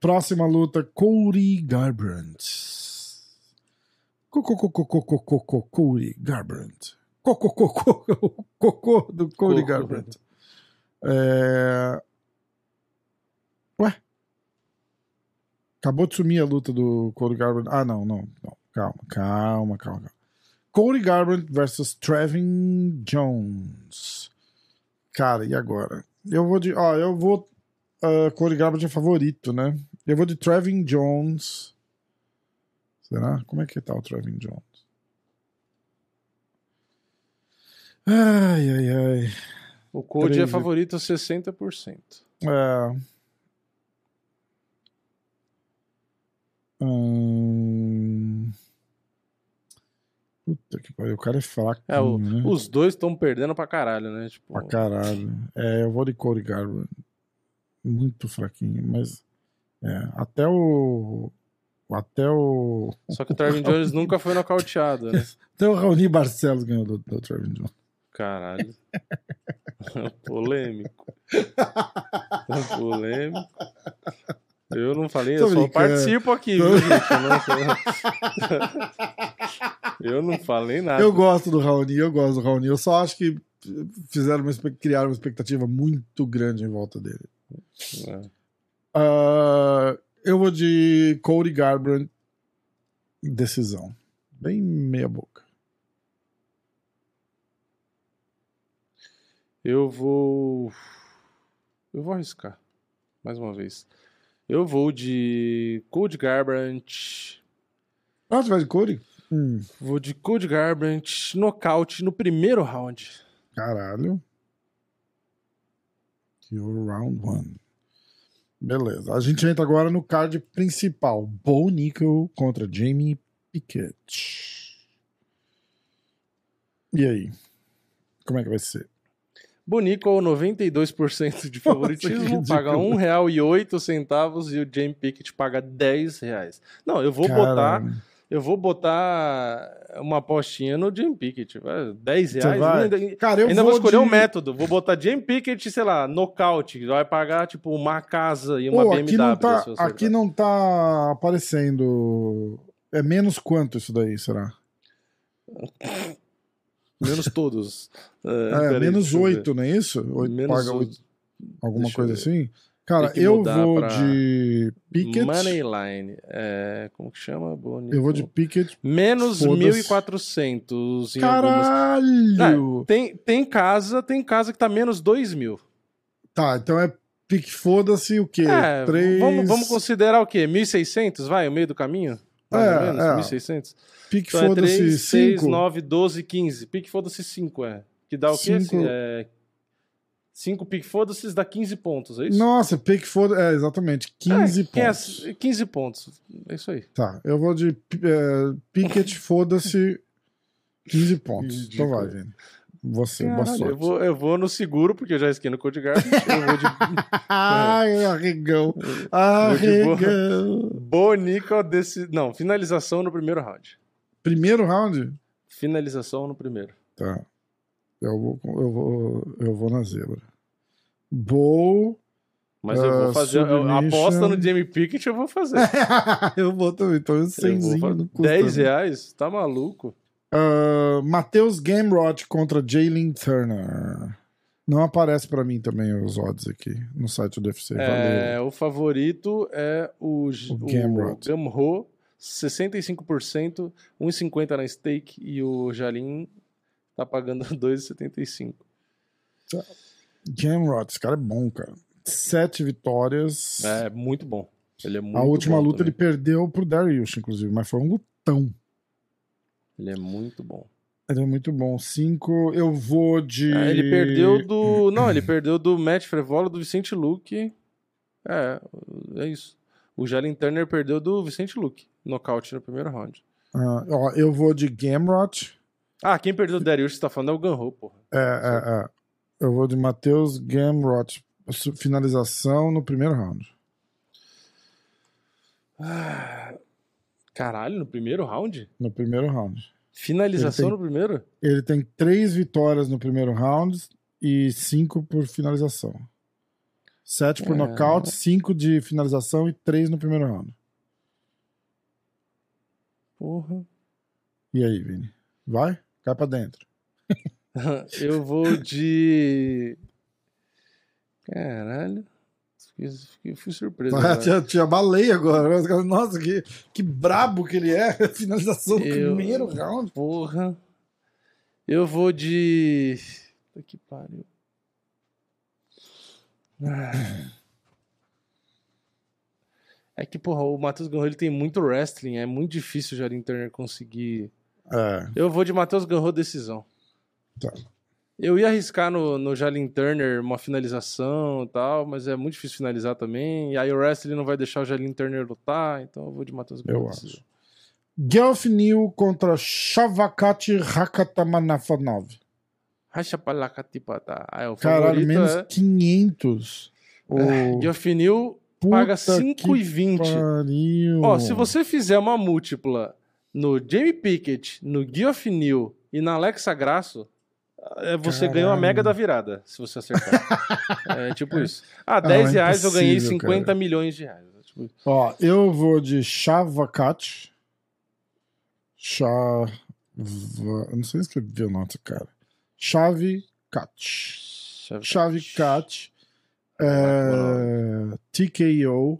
próxima luta, Cody Garbrandt. Cody Garbrandt. Cocô, do Cody. Garbrandt. É... Ué? Acabou de sumir a luta do Cody Garbrandt. Ah, não, não, não. Calma, calma, calma. calma. Cody Garbrandt versus Trevin Jones. Cara, e agora? Eu vou de. Ó, eu vou. Uh, Cody Garbrandt é favorito, né? Eu vou de Trevin Jones. Será? Como é que tá o Trevin Jones? Ai, ai, ai. O Cody é favorito a 60%. É. Hum... Puta que pariu, o cara é fraco. É, o- né? os dois estão perdendo pra caralho, né? Tipo, Pra caralho. É, eu vou de Cody Garbrandt. Muito fraquinho, mas. É, até o. Até o. Só que o Trevin Jones nunca foi nocauteado, né? Até o Raoni Barcelos ganhou do, do Trevin Jones. Caralho. Polêmico. Polêmico. Eu não falei, Tô eu só participo aqui, viu, gente? Eu não, falei nada. Eu gosto do Raoni, eu gosto do Raoni. Eu só acho que fizeram uma, criaram uma expectativa muito grande em volta dele. É. Ah, eu vou de Cody Garbrandt. Decisão. Bem meia boca. Eu vou. Eu vou arriscar. Mais uma vez. Eu vou de Cody Garbrandt. Ah, você vai de Cody? Hum, Vou de Cody Garbrandt nocaute no primeiro round. caralho. Your round one. Beleza. A gente entra agora no card principal. Bo Nickel contra Jamie Pickett. E aí? Como é que vai ser? Bonico, 92% de favoritismo, que paga. R$ 1,08 e o Jamie Pickett paga 10 reais. Não, eu vou botar, Caralho. eu vou botar uma apostinha no Jamie Pickett. vai, 10 Você reais. Ainda, Cara, eu ainda vou, vou escolher de... um método. Vou botar Jamie Pickett, sei lá, nocaute. Vai pagar tipo uma casa e uma Pô, BMW. aqui não tá, aqui não tá aparecendo. É menos quanto isso daí, será? Menos todos. É, É, peraí, menos. 8, não é isso? Oito, Menos paga oito. oito, alguma Deixa eu coisa ver. assim? Cara, eu vou de Pickett. Moneyline. É, como que chama? Bonico. Eu vou de Pickett. Menos Foda-se. 1.400 em algumas... Caralho! Tem, tem casa, tem casa que tá menos 2 mil. Tá, então é pique foda-se o quê? É, Três... vamos, vamos considerar o quê? 1.600, vai? O meio do caminho? Mais É, ou menos? é. 1.600? Pique Então é foda-se 3, 6, 5. 9, 12, 15. Pique foda-se 5, é. Que dá o quê? Cinco. É 5 pick foda-se dá 15 pontos, é isso? Nossa, pick foda É, exatamente. 15 É, é- pontos. 15 pontos. É isso aí. Tá, eu vou de é, Pickett, foda-se, 15 pontos. Então vai. Vini. Você, boa Caralho, sorte. eu, vou, eu vou no seguro, porque eu já esquei no Code Garbage. eu vou de Ai, arregão. Vou de Arregão. Bonica desse. Não, finalização no primeiro round. Primeiro round? Finalização no primeiro. Tá. Eu vou, eu vou, eu vou na zebra. Bow. Mas eu vou Ah, fazer. eu- submission. aposta no Jamie Pickett, eu vou fazer. eu vou também. Eu vou 100 fa- não custa. 10 né? reais? Tá maluco? Ah, Matheus Gamrod contra Jalen Turner. Não aparece pra mim também os odds aqui no site do UFC. Valeu. É, o favorito é o, O o Gamrot. Gamro, 65%, 1,50 na stake e o Jalim tá pagando 2,75. Gamrod, esse cara é bom, cara. Sete vitórias. É muito bom. Ele é muito A última luta ele também. perdeu pro Darius, inclusive, mas foi um lutão. Ele é muito bom. Ele é muito bom. Cinco, eu vou de. Ah, ele perdeu do. Não, ele perdeu do Matt Frevola, do Vicente Luque. É, é isso. O Jalen Turner perdeu do Vicente Luque. Nocaute no primeiro round. Ah, ó, eu vou de Gamrot. Ah, quem perdeu do Darius, você tá falando, é o Ganho, porra. É, é, é. Eu vou de Matheus Gamrot. Finalização no primeiro round. Caralho, no primeiro round? No primeiro round. Finalização Ele no primeiro? Ele tem três vitórias no primeiro round e cinco por finalização. Sete por É. nocaute, cinco de finalização e três no primeiro round. Porra. E aí, Vini? Vai? Cai pra dentro. Eu vou de. Caralho. Fiquei, fui surpreso. tinha, tinha baleia agora. né? Nossa, que, que brabo que ele é. Finalização no Eu- primeiro round. Porra. Eu vou de. Que pariu. Ah. É que, porra, o Matheus Ganro ele tem muito wrestling. É muito difícil o Jarim Turner conseguir. É, Eu vou de Matheus Ganro decisão. Tá. Eu ia arriscar no, no Jalin Turner uma finalização e tal, mas é muito difícil finalizar também. E aí o wrestling não vai deixar o Jalin Turner lutar, então eu vou de Matheus Eu acho. Guelph New contra Shavakati Rakatamanafanov. Racha palacatipata. Ah, é, o Caralho, menos é... 500. O... Guilfinil Puta paga que 5,20. pariu. Ó, se você fizer uma múltipla no Jamie Pickett, no Guilfinil e na Alexa Grasso, é, você Caralho. ganhou a mega da virada, se você acertar. é tipo isso. Ah, Não, 10 é reais eu ganhei impossível, 50 cara. milhões de reais. É tipo. Ó, eu vou de Chavakat. Chava... Eu não sei escrever o nome desse cara. Chave Cat. Chave Cat. É... TKO.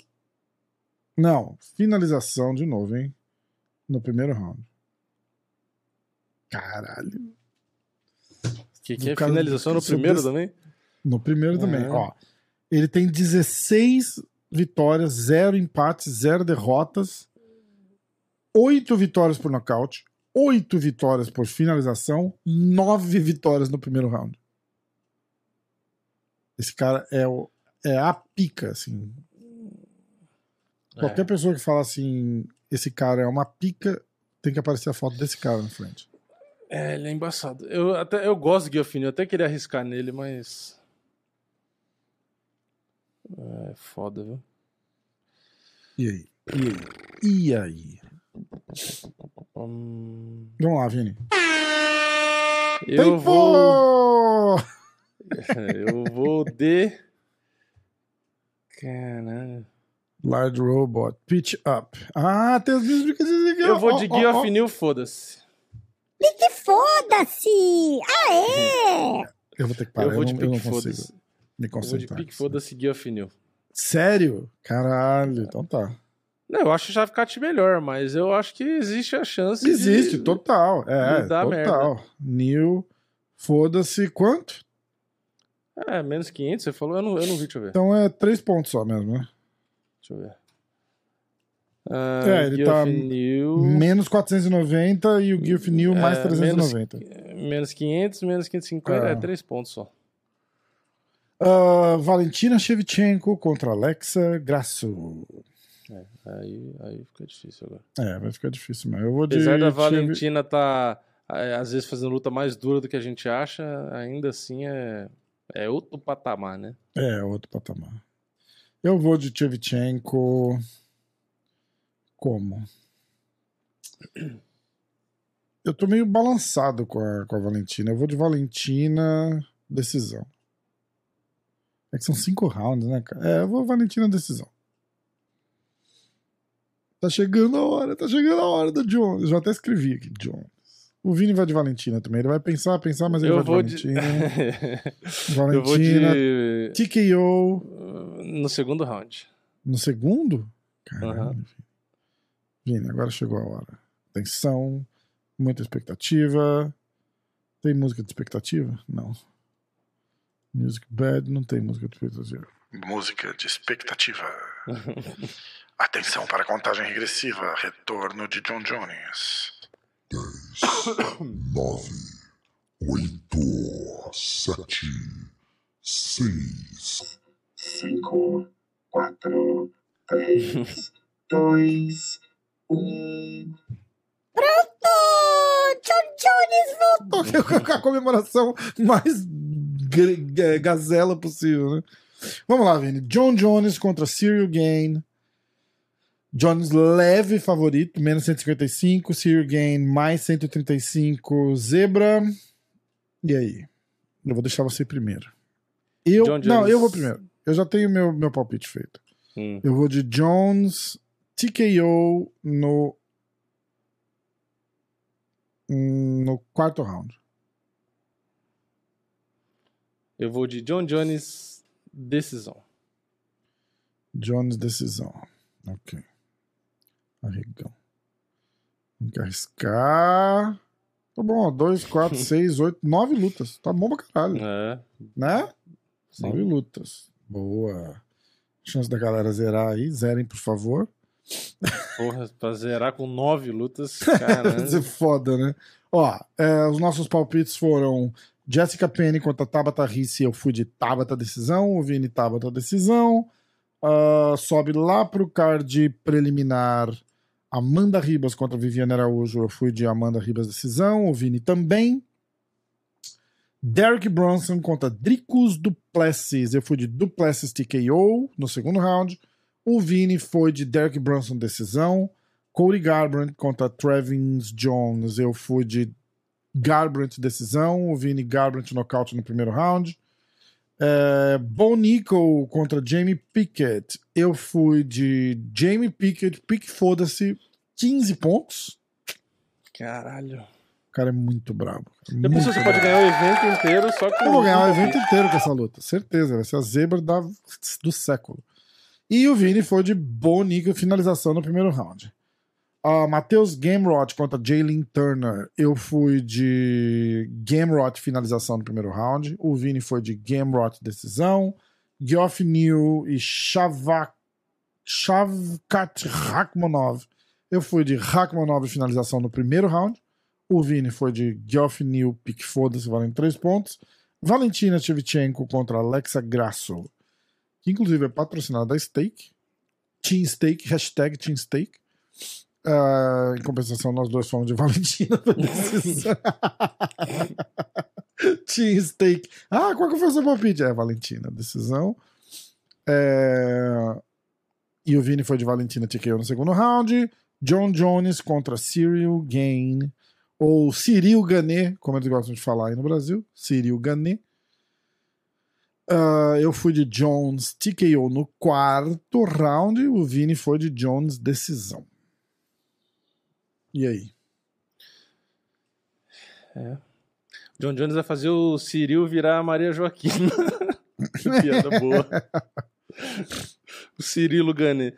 Não, finalização de novo, hein? No primeiro round. Caralho. Que, que é cara- finalização no primeiro des- também? No primeiro também, É. ó. Ele tem 16 vitórias, 0 empates, 0 derrotas, 8 vitórias por nocaute, 8 vitórias por finalização, 9 vitórias no primeiro round. Esse cara é, o, é a pica, assim. Qualquer pessoa que fala assim, esse cara é uma pica, tem que aparecer a foto desse cara na frente. É, ele é embaçado. Eu, até, eu gosto do Guilfinil, eu até queria arriscar nele, mas. É foda, viu? E aí? E aí? E aí? Hum, Vamos lá, Vini. eu Tempo! vou. Eu vou de. Caralho. Large Robot, Pitch Up. Ah, tem as mesmas brincadeira aqui. Eu vou de ó, ó. Guilfinil, foda-se. Que foda-se! Aê! Eu vou ter que parar, Eu eu, vou de não, eu não pique, consigo foda-se. me Eu vou de concentrar. pique, foda-se, Guilfinil. Sério? Caralho, então tá. Não, eu acho o Javicat melhor, mas eu acho que existe a chance Existe, de... total. É, total. New, foda-se, quanto? É, menos 500, você falou? Eu não, eu não vi, deixa eu ver. Então é três pontos só mesmo, né? Deixa eu ver. Ah, É, ele tá Guilfinil, Menos 490 e o Guilf New mais É, 390. menos 500, menos 550, Ah. é 3 pontos só. Ah, Valentina Shevchenko contra Alexa Grasso. Aí, aí fica difícil agora. É, vai ficar difícil mesmo. Eu vou de Apesar da Shev- Valentina tá, é, às vezes, fazendo luta mais dura do que a gente acha, ainda assim é, é outro patamar, né? É, outro patamar. Eu vou de Shevchenko. Como? Eu tô meio balançado com a, com a Valentina. Eu vou de Valentina, decisão. É que são cinco rounds, né, cara? É, eu vou Valentina, decisão. Tá chegando a hora, tá chegando a hora do Jones. Eu já até escrevi aqui, Jones. O Vini vai de Valentina também. Ele vai pensar, pensar, mas ele Eu vai vou de de. Valentina. Eu vou Valentina, de. TKO. No segundo round. No segundo? Caralho. Aham. Vini, agora chegou a hora. Tensão, muita expectativa. Tem música de expectativa? Não. Music bad, não tem música de expectativa. Música de expectativa. Atenção para a contagem regressiva. Retorno de John Jones. nove, oito, sete, seis, cinco, quatro, três, dois, um. Pronto! John Jones voltou! com a comemoração mais gazela possível, né? Vamos lá, Vini. John Jones contra Cyril Gain. Jones leve favorito, menos 155. Cyril Gain mais 135. Zebra. E aí? Eu vou deixar você primeiro. Eu, John não, Jones. eu vou primeiro. Eu já tenho meu, meu palpite feito. Hum. Eu vou de Jones TKO no no quarto round. Eu vou de John Jones, decisão. Jones decisão. Ok. Arregão. Tem que arriscar. Tá bom, 2, 4, 6, 8, 9 lutas. Tá bom pra caralho. É. Né? Sim. 9 lutas. Boa. Chance da galera zerar aí. Zerem, por favor. Porra, pra zerar com nove lutas, caramba. Ser foda, né? Ó, é, os nossos palpites foram Jessica Penny contra Tabata Ricci. Eu fui de Tabata Decisão. O Vini Tabata Decisão. Ah, sobe lá pro card preliminar Amanda Ribas contra Viviane Araújo. Eu fui de Amanda Ribas Decisão. O Vini também. Derek Bronson contra Dricus Duplessis. Eu fui de Duplessis TKO no segundo round. O Vini foi de Derek Bronson Decisão. Cody Garbrandt contra Trevins Jones. Eu fui de Garbrandt decisão. O Vini Garbrandt nocaute no primeiro round. É, Bo Nickal contra Jamie Pickett. Eu fui de Jamie Pickett. Pique foda-se. 15 pontos. Caralho. O cara é muito brabo. Depois Muito você pode brabo. ganhar o evento inteiro só com. Eu vou ganhar o evento inteiro com essa luta. Certeza. Vai ser a zebra da, do século. E o Vini foi de Bo Nickal finalização no primeiro round. Uh, Matheus Gamrot contra Jalen Turner. Eu fui de Gamrot finalização no primeiro round. O Vini foi de Gamrot decisão. Geoff New e Shavak, Shavkat Rakhmonov. Eu fui de Rakhmonov finalização no primeiro round. O Vini foi de Geoff New, pique foda-se, valendo 3 pontos. Valentina Shevchenko contra Alexa Grasso, que inclusive é patrocinada da Steak. Team Steak, hashtag Team Steak. Ah, em compensação, nós dois fomos de Valentina. Team Steak. Ah, qual que foi o seu palpite? É, Valentina, decisão. É, E o Vini foi de Valentina TKO no segundo round. John Jones contra Cyril Gain. Ou Cyril Gané, como eles gostam de falar aí no Brasil. Cyril Gané. Ah, eu fui de Jones TKO no quarto round. O Vini foi de Jones decisão. E aí? John Jones vai fazer o Ciril virar a Maria Joaquina. que piada boa. o Cirilo Gane.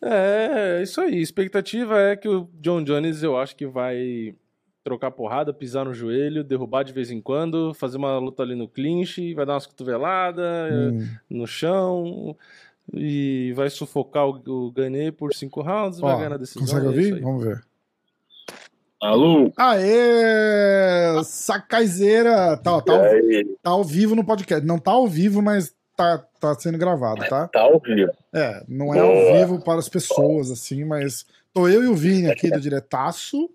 É, isso aí. Expectativa é que o John Jones, eu acho que vai trocar porrada, pisar no joelho, derrubar de vez em quando, fazer uma luta ali no clinch, vai dar umas cotoveladas Hum. no chão e vai sufocar o, o Gane por cinco rounds, vai Ó, ganhar na decisão. consegue é ouvir? aí. Vamos ver. Alô? Aê! Sacaizeira! Tá, tá, E ao, tá ao vivo no podcast. Não tá ao vivo, mas tá, tá sendo gravado, tá? Tá ao vivo. É, não é ao Boa. vivo para as pessoas, assim, mas tô eu e o Vini aqui do Diretaço.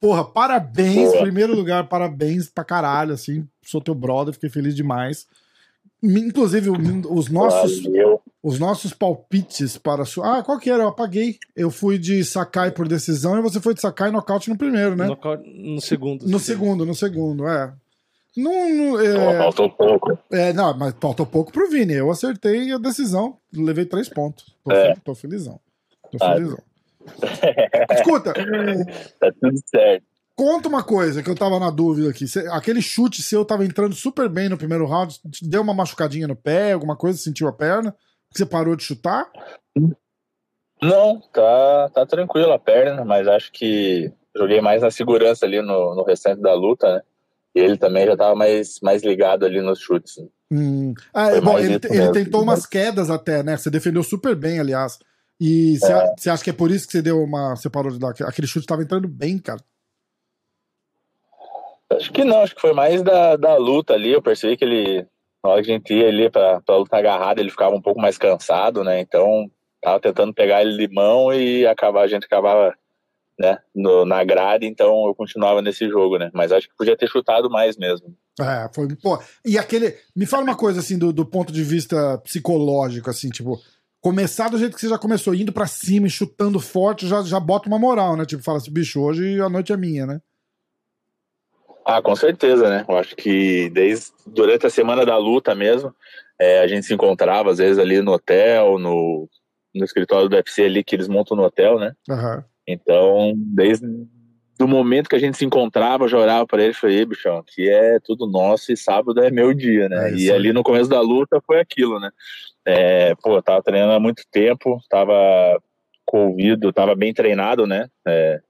Porra, parabéns, Boa. primeiro lugar, parabéns pra caralho, assim. Sou teu brother, fiquei feliz demais. Inclusive, os nossos, Valeu. os nossos palpites para a sua. Ah, qual que era? Eu apaguei. Eu fui de Sakai por decisão e você foi de Sakai nocaute no primeiro, né? Nocaute No segundo. No segundo, no segundo, é. Não, é, Faltou pouco. é, não, mas faltou pouco pro Vini. Eu acertei a decisão, levei três pontos. Tô, É. tô felizão. Tô Ah. felizão. Escuta, Tá tudo certo. conta uma coisa que eu tava na dúvida aqui. Aquele chute seu tava entrando super bem no primeiro round, deu uma machucadinha no pé, alguma coisa, sentiu a perna, você parou de chutar? Não, tá, tá tranquilo a perna, mas acho que joguei mais na segurança ali no, no restante da luta, né? E ele também já tava mais, mais ligado ali nos chutes. né? Hum. Ah, bom, ele, ele tentou umas quedas até, né? Você defendeu super bem, aliás. E você É. acha que é por isso que você deu uma. Você parou de dar. Aquele chute tava entrando bem, cara. Acho que não, acho que foi mais da, da luta ali. Eu percebi que ele, na hora que a gente ia ali pra, pra luta agarrada, ele ficava um pouco mais cansado, né? Então, tava tentando pegar ele de mão e acabar, a gente acabava, né, no, na grade, então eu continuava nesse jogo, né? Mas acho que podia ter chutado mais mesmo. É, foi. Pô, e aquele. Me fala uma coisa, assim, do, do ponto de vista psicológico, assim, tipo. Começar do jeito que você já começou, indo pra cima e chutando forte, já, já bota uma moral, né? Tipo, fala assim, bicho, hoje a noite é minha, né? Ah, com certeza, né? Eu acho que desde durante a semana da luta mesmo, é, a gente se encontrava às vezes ali no hotel, no, no escritório do UFC ali que eles montam no hotel, né? Aham. Então, desde o momento que a gente se encontrava, eu já olhava pra ele e falei, "Ei, bichão, aqui é tudo nosso e sábado é meu dia, né? É e ali no começo da luta foi aquilo, né? É, pô, eu tava treinando há muito tempo, tava com o ouvido, tava bem treinado, né? É,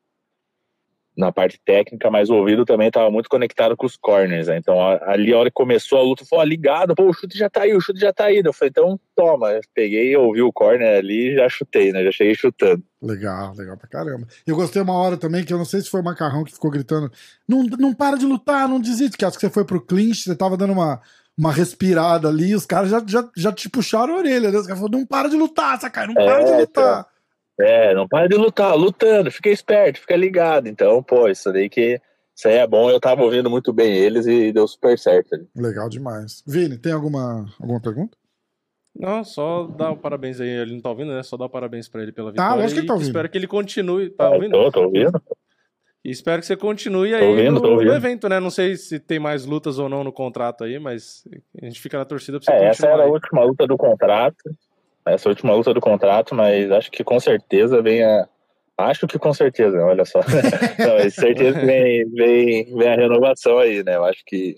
na parte técnica, mas o ouvido também tava muito conectado com os corners, né? Então, ali a hora que começou a luta, ó, ligado, pô, o chute já tá aí, o chute já tá aí. Eu falei, então, toma. Eu peguei, ouvi o corner ali e já chutei, né? Já cheguei chutando. Legal, legal pra caramba. Eu gostei uma hora também que eu não sei se foi o Macarrão que ficou gritando: não, não para de lutar, não desiste, que acho que você foi pro clinch, você tava dando uma, uma respirada ali, os caras já, já, já te puxaram a orelha, né? Os caras falaram: não para de lutar, Sakai, não para de É, lutar. É, não para de lutar, lutando, fica esperto, fica ligado. Então, pô, isso daí que. Isso aí é bom, eu tava ouvindo muito bem eles e deu super certo. ali. Legal demais. Vini, tem alguma, alguma pergunta? Não, só dar o parabéns aí. Ele não tá ouvindo, né? Só dar o parabéns pra ele pela Tá, vitória. lógico que ele tá ouvindo. Espero que ele continue. Tá Ah, ouvindo? tô, tô ouvindo. E espero que você continue aí Tô ouvindo, no, tô ouvindo. no evento, né? Não sei se tem mais lutas ou não no contrato aí, mas a gente fica na torcida pra você É, essa continuar. era a aí. última luta do contrato. Essa última luta do contrato, mas acho que com certeza vem a. Acho que com certeza, olha só. Não, certeza que vem, vem, vem a renovação aí, né? Eu acho que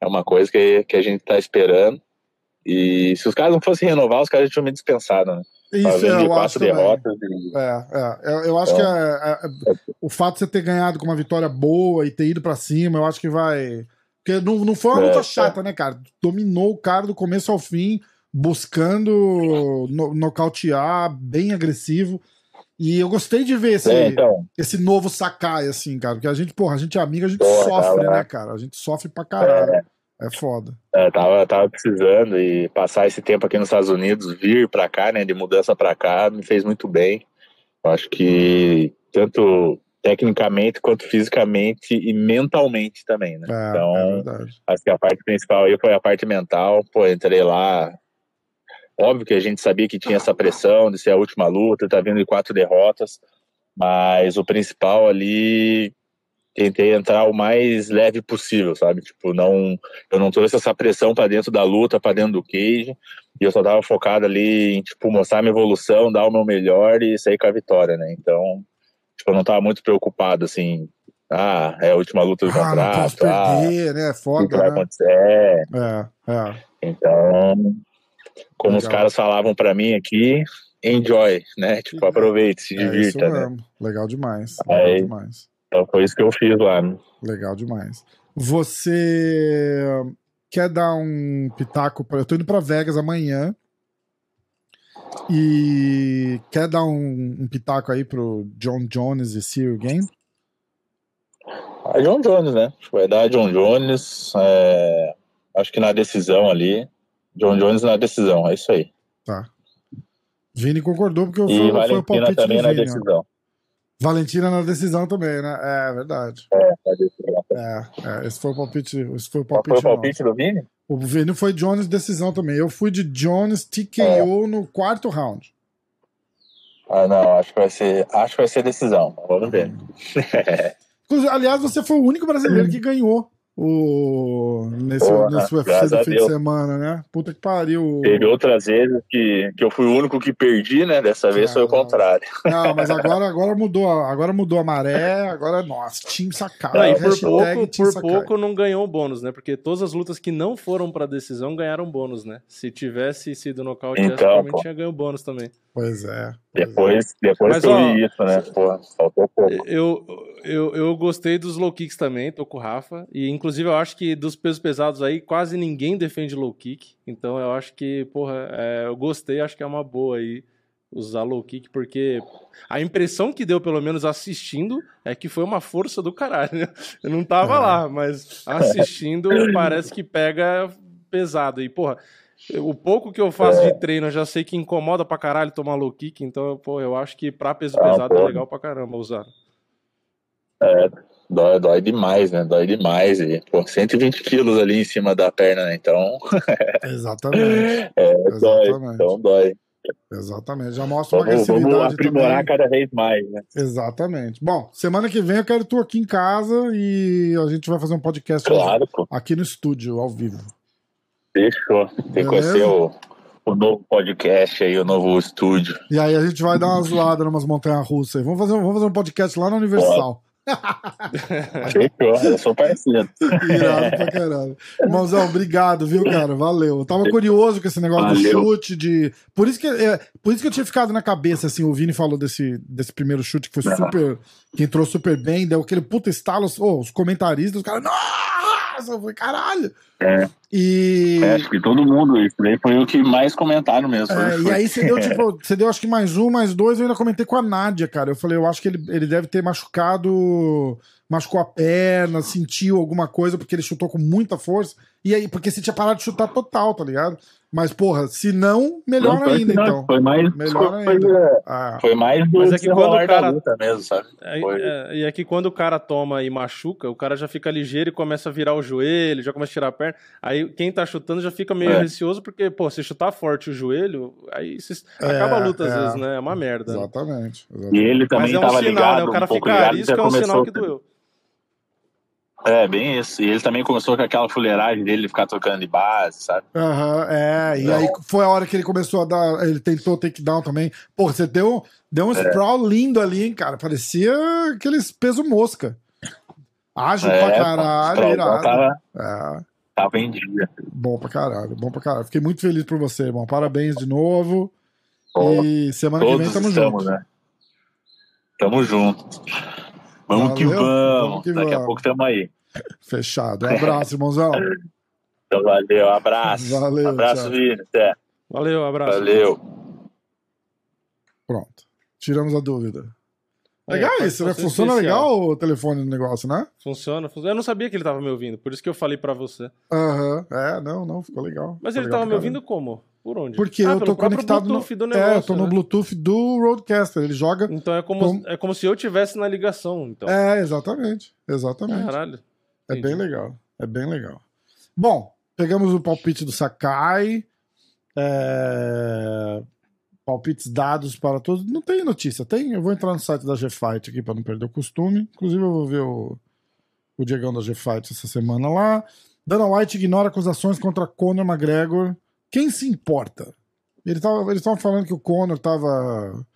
é uma coisa que, que a gente tá esperando. E se os caras não fossem renovar, os caras já tinham me dispensado, né? Isso, eu acho derrotas. E... É, é. Eu, acho que é, é- o fato de você ter ganhado com uma vitória boa e ter ido pra cima, eu acho que vai. Porque não, não foi uma É, luta chata, né, cara? Dominou o cara do começo ao fim, buscando no- nocautear, bem agressivo. E eu gostei de ver esse, É, então, esse novo Sakai, assim, cara. Porque a gente, porra, a gente é amigo, a gente Porra, sofre, cara, né, cara? A gente sofre pra caralho. É, foda. é, tava, tava precisando e passar esse tempo aqui nos Estados Unidos, vir pra cá, né, de mudança pra cá, me fez muito bem. Eu acho que tanto tecnicamente quanto fisicamente e mentalmente também, né? É, então, é acho que a parte principal aí foi a parte mental. Pô, entrei lá. Óbvio que a gente sabia que tinha essa pressão de ser a última luta, tá vindo de quatro derrotas, mas o principal ali tentei entrar o mais leve possível, sabe? Tipo, não, eu não trouxe essa pressão para dentro da luta, para dentro do cage, e eu só tava focado ali em tipo mostrar minha evolução, dar o meu melhor e sair com a vitória, né? Então, tipo, eu não tava muito preocupado assim, ah, é a última luta do Ah, não posso contrato, ah, perder, né? É o que foda, vai né? acontecer? É, é. então, como os Legal. caras falavam pra mim aqui, enjoy, né? Tipo, aproveite, se É divirta, né? Legal demais. Legal Aí- demais. Então foi isso que eu fiz lá. né? Legal demais. Você quer dar um pitaco para eu tô indo para Vegas amanhã e quer dar um, um pitaco aí pro John Jones e Cyril Game? A John Jones, né? Vai dar a John Jones. é, Acho que na decisão ali. John Jones na decisão, é isso aí. Tá. Vini concordou porque E foi, foi o Valentina palpite também na Vini. ó. decisão. Valentina na decisão também, né? É verdade. Na decisão. É, é, esse foi o palpite. Esse foi o palpite. foi o palpite do Vini? O Vini foi Jones decisão também. Eu fui de Jones TKO É. no quarto round. Ah, não, acho que vai ser, acho que vai ser decisão. Vamos ver. Aliás, você foi o único brasileiro que ganhou o nesse, Porra, nesse UFC do fim de Deus. semana, né? Puta que pariu. Teve outras vezes que, que eu fui o único que perdi, né? Dessa vez foi o contrário. Não, mas agora, agora mudou, a- agora mudou a maré, agora nossa, Team Sakai. Não, e por pouco, Team por Sakai. pouco não ganhou o bônus, né? Porque todas as lutas que não foram pra decisão ganharam bônus, né? Se tivesse sido nocaute, Então, provavelmente pô. tinha ganho bônus também. Pois é. Pois. Depois, depois Mas, que eu vi isso, né? Pô, faltou pouco. Eu, eu, eu gostei dos low kicks também, tô com o Rafa. E inclusive eu acho que dos pesos pesados aí, quase ninguém defende low kick. Então eu acho que, porra, é, eu gostei, acho que é uma boa aí usar low kick, porque a impressão que deu, pelo menos assistindo, é que foi uma força do caralho. né? Eu não tava É. lá, mas assistindo parece que pega pesado. E, porra, o pouco que eu faço de treino, eu já sei que incomoda pra caralho tomar low kick, então, pô, eu acho que pra peso Ah, pesado é porra. legal pra caramba usar. Dói, dói demais, né? Dói demais. E, pô, 120 quilos ali em cima da perna, né? Então, Exatamente. é, dói. Exatamente. Então dói. Exatamente. Já mostra uma Vamos, vamos agressividade aprimorar também. cada vez mais, né? Exatamente. Bom, semana que vem eu quero tu aqui em casa e a gente vai fazer um podcast Claro, pô. aqui no estúdio, ao vivo. Fechou. Tem que Beleza? conhecer o, o novo podcast aí, o novo estúdio. E aí a gente vai dar uma zoada numas montanhas russas aí. Vamos fazer, um- vamos fazer um podcast lá na Universal. Fechou. Eu sou parceiro. Irado pra caralho. Irmãozão, obrigado, viu, cara? Valeu. Eu tava curioso com esse negócio do Valeu. chute, de. Por isso, que, é, por isso que eu tinha ficado na cabeça, assim, o Vini falou desse, desse primeiro chute que foi super. que entrou super bem, deu aquele puta estalo. Ô, os comentaristas, os caras. Nossa! Eu falei, caralho! É. E. É, acho que todo mundo, isso daí foi o que mais comentaram mesmo. É, e aí você deu, tipo, você deu acho que mais um, mais dois, eu ainda comentei com a Nádia, cara. Eu falei, eu acho que ele, ele deve ter machucado, machucou a perna, sentiu alguma coisa, porque ele chutou com muita força. E aí, porque você tinha parado de chutar total, tá ligado? Mas, porra, se não, melhor Não, foi ainda, não, então. Foi mais, Melhor foi, ainda. Ah, foi mais do Mas é que quando o cara- da luta mesmo, sabe? É, Foi. é, e é que quando o cara toma e machuca, o cara já fica ligeiro e começa a virar o joelho, já começa a tirar a perna. Aí quem tá chutando já fica meio É. receoso, porque, pô, se chutar forte o joelho, aí se- É, acaba a luta às é. vezes, né? É uma merda. né? exatamente. E exatamente. ele Mas também é um tava sinal, ligado, né? O cara um pouco fica ligado, arisco, já é um sinal que doeu. É, bem isso. E ele também começou com aquela fuleiragem dele, ficar tocando de base, sabe? Aham, é. E Não. aí foi a hora que ele começou a dar. Ele tentou takedown também. Pô, você deu, deu um É. sprawl lindo ali, hein, cara. Parecia aqueles peso mosca. Ágil pra É, caralho, pô, o irado. Tava, É, tava em dia. bom pra caralho, bom pra caralho. Fiquei muito feliz por você, irmão. Parabéns de novo. Pô, E semana que vem tamo estamos, junto. né? Tamo junto. Vamos que vamos. vamos que Daqui vamos. a pouco tamo aí. Fechado. Um abraço, irmãozão. Então, valeu, abraço. Valeu, abraço. Até. Valeu, abraço. Valeu. Pronto. Tiramos a dúvida. Aí, Legal participação isso, né? Funciona especial. legal o telefone do negócio, né? Funciona, funciona. Eu não sabia que ele tava me ouvindo, por isso que eu falei pra você. Aham. É, não, não, ficou legal. Mas Ficou ele legal tava me ouvindo como? Por onde? Porque Ah, eu tô conectado no, Bluetooth do é, negócio, eu tô no né? Bluetooth do Roadcaster. Ele joga. Então é como, Como- é como se eu tivesse na ligação, então. É, exatamente. Exatamente. Caralho. É entendi. bem legal. É bem legal. Bom, pegamos o palpite do Sakai. É, Palpites dados para todos. Não tem notícia, tem? Eu vou entrar no site da G-Fight aqui para não perder o costume. Inclusive, eu vou ver o, o Diegão da G-Fight essa semana lá. Dana White ignora acusações contra Conor McGregor. Quem se importa? Ele tava, eles estavam falando que o Conor estava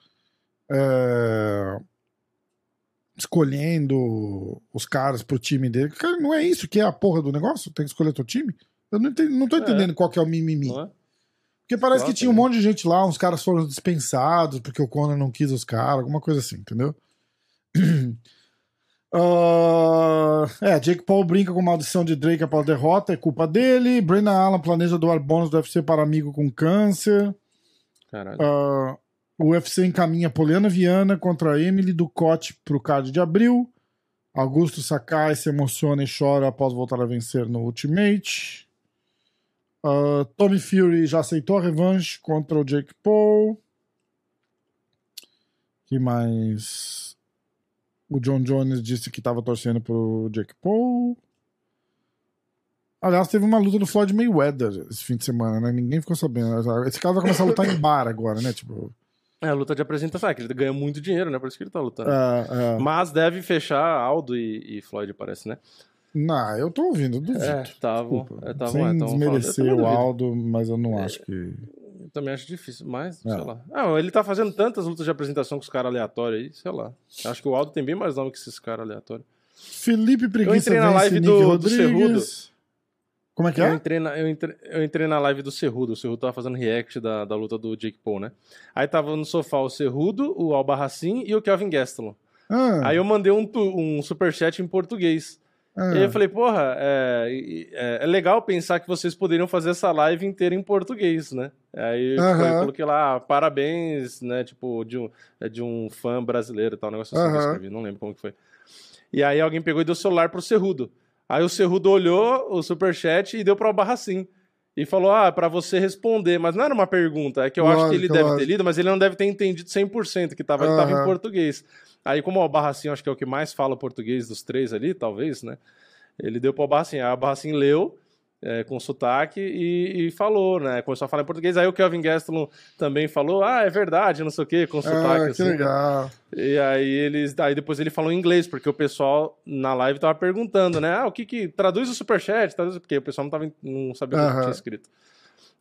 escolhendo os caras pro time dele. Cara, não é isso que é a porra do negócio? Tem que escolher teu time? Eu não, entendi, não tô É. entendendo qual que é o mimimi. É? Porque parece que tinha um né? monte de gente lá, uns caras foram dispensados porque o Conor não quis os caras, alguma coisa assim, entendeu? Ah, é, Jake Paul brinca com maldição de Drake após derrota, é culpa dele. Brennan Allen planeja doar bônus do UFC para amigo com câncer. Caralho. Ah, o UFC encaminha Poliana Viana contra Emily Ducote pro card de abril. Augusto Sakai se emociona e chora após voltar a vencer no Ultimate. Uh, Tommy Fury já aceitou a revanche contra o Jake Paul. que mais? O John Jones disse que estava torcendo pro Jake Paul. Aliás, teve uma luta do Floyd Mayweather esse fim de semana, né? Ninguém ficou sabendo. Esse cara vai começar a lutar em bar agora, né? Tipo, É a luta de apresentação, é que ele ganha muito dinheiro, né? Por isso que ele tá lutando. é, é. Mas deve fechar Aldo e, e Floyd, parece, né? Não, eu tô ouvindo, duvido. É, estavam. Desculpa. É, tavam, Sem é, falando. Desmerecer o. Aldo, mas eu não acho que. Eu também acho difícil, mas, É. sei lá. Ah, ele tá fazendo tantas lutas de apresentação com os caras aleatórios aí, sei lá. Acho que o Aldo tem bem mais nome que esses caras aleatórios. Felipe Preguiça entrei na live do- do Rodrigues. Como é que Eu, é? entrei na, eu, entrei, eu entrei na live do Cerrudo. O Cerrudo tava fazendo react da, da luta do Jake Paul, né? Aí tava no sofá o Cerrudo, o Albarracin e o Kelvin Gastelum. Ah, Aí eu mandei um, um superchat em português. Ah. E aí eu falei, porra, é, é, é legal pensar que vocês poderiam fazer essa live inteira em português, né? Aí eu Aham. coloquei lá, ah, parabéns, né? Tipo, de um, é de um fã brasileiro e tal, um negócio assim que eu escrevi, não lembro como que foi. E aí alguém pegou e deu o celular pro Cerrudo. Aí o Cerrudo olhou o superchat e deu pro Albarracin. E falou, ah, pra você responder. Mas não era uma pergunta, é que eu acho que Lógico, ele deve ter lógico. lido, mas ele não deve ter entendido 100%, que tava, ele tava em português. Aí como o Albarracin, acho que é o que mais fala português dos três ali, talvez, né? Ele deu pro Albarracin. Aí o Albarracin leu é, com sotaque e, e falou, né? Começou a falar em português. Aí o Kelvin Gastelum também falou, ah, é verdade, não sei o quê, com sotaque. Ah, que assim, né? legal. E aí eles. Aí depois ele falou em inglês, porque o pessoal na live tava perguntando, né? Ah, o que que. Traduz o superchat, traduz, porque o pessoal não, tava, não sabia o que Aham. tinha escrito.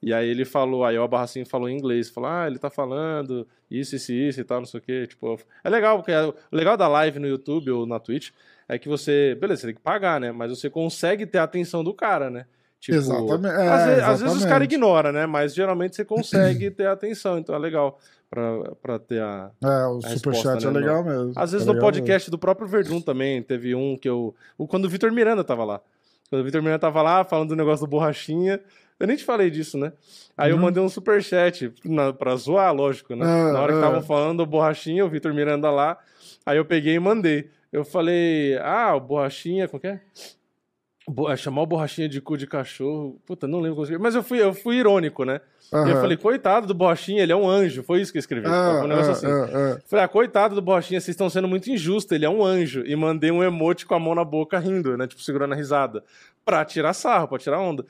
E aí ele falou, aí o Abarracin falou em inglês, falou, ah, ele tá falando isso, isso, isso e tal, não sei o quê. Tipo, é legal, porque o legal da live no YouTube ou na Twitch é que você, beleza, você tem que pagar, né? Mas você consegue ter a atenção do cara, né? Tipo, Exatamente, é, às, vezes, às vezes os caras ignoram, né? Mas geralmente você consegue ter a atenção, então é legal pra, pra ter a, É, o superchat é né, legal mesmo. às vezes É no podcast do próprio Verdun também, teve um que eu. o- Quando o Vitor Miranda tava lá. Quando o Vitor Miranda tava lá falando do negócio do borrachinha. Eu nem te falei disso, né? Aí eu Uhum. mandei um superchat na, pra zoar, lógico, né? Ah, na hora que ah. estavam falando do borrachinha, o Vitor Miranda lá. Aí eu peguei e mandei. Eu falei, ah, o borrachinha, como que é? Bo- é, Chamar o borrachinha de cu de cachorro. Puta, não lembro como escrever. Mas eu fui, eu fui irônico, né? E eu falei, coitado do borrachinha, ele é um anjo. Foi isso que eu escrevi. Ah, Foi um negócio ah, assim. ah, ah. Falei, ah, coitado do Borrachinha, vocês estão sendo muito injustos, ele é um anjo. E mandei um emote com a mão na boca rindo, né? Tipo, segurando a risada. Pra tirar sarro, pra tirar onda.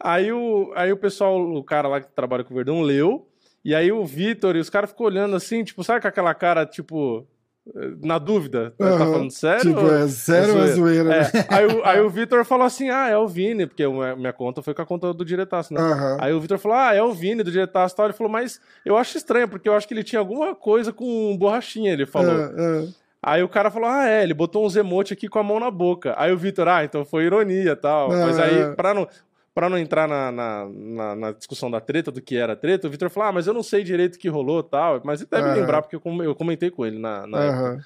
Aí o, aí o pessoal, o cara lá que trabalha com o Verdão, leu. E aí o Vitor e os caras ficam olhando assim, tipo, sabe com aquela cara, tipo, eh, na dúvida? Tá Aham. falando sério? Tipo, é sério ou é zoeira? É, né? aí, o, aí o Vitor falou assim: ah, é o Vini, porque minha conta foi com a conta do diretaço, né? Aham. Aí o Vitor falou: Ah, é o Vini do Diretaço e tal. Ele falou, mas eu acho estranho, porque eu acho que ele tinha alguma coisa com borrachinha, ele falou. Ah. Aí o cara falou: Ah, é, ele botou uns emotes aqui com a mão na boca. Aí o Vitor, ah, então foi ironia e tal. Mas aí, é. pra não. Pra não entrar na, na, na- na discussão da treta, do que era treta, o Vitor falou: Ah, mas eu não sei direito o que rolou e tal. Mas ele deve Ah. lembrar, porque eu, com- eu comentei com ele na, na. Aham.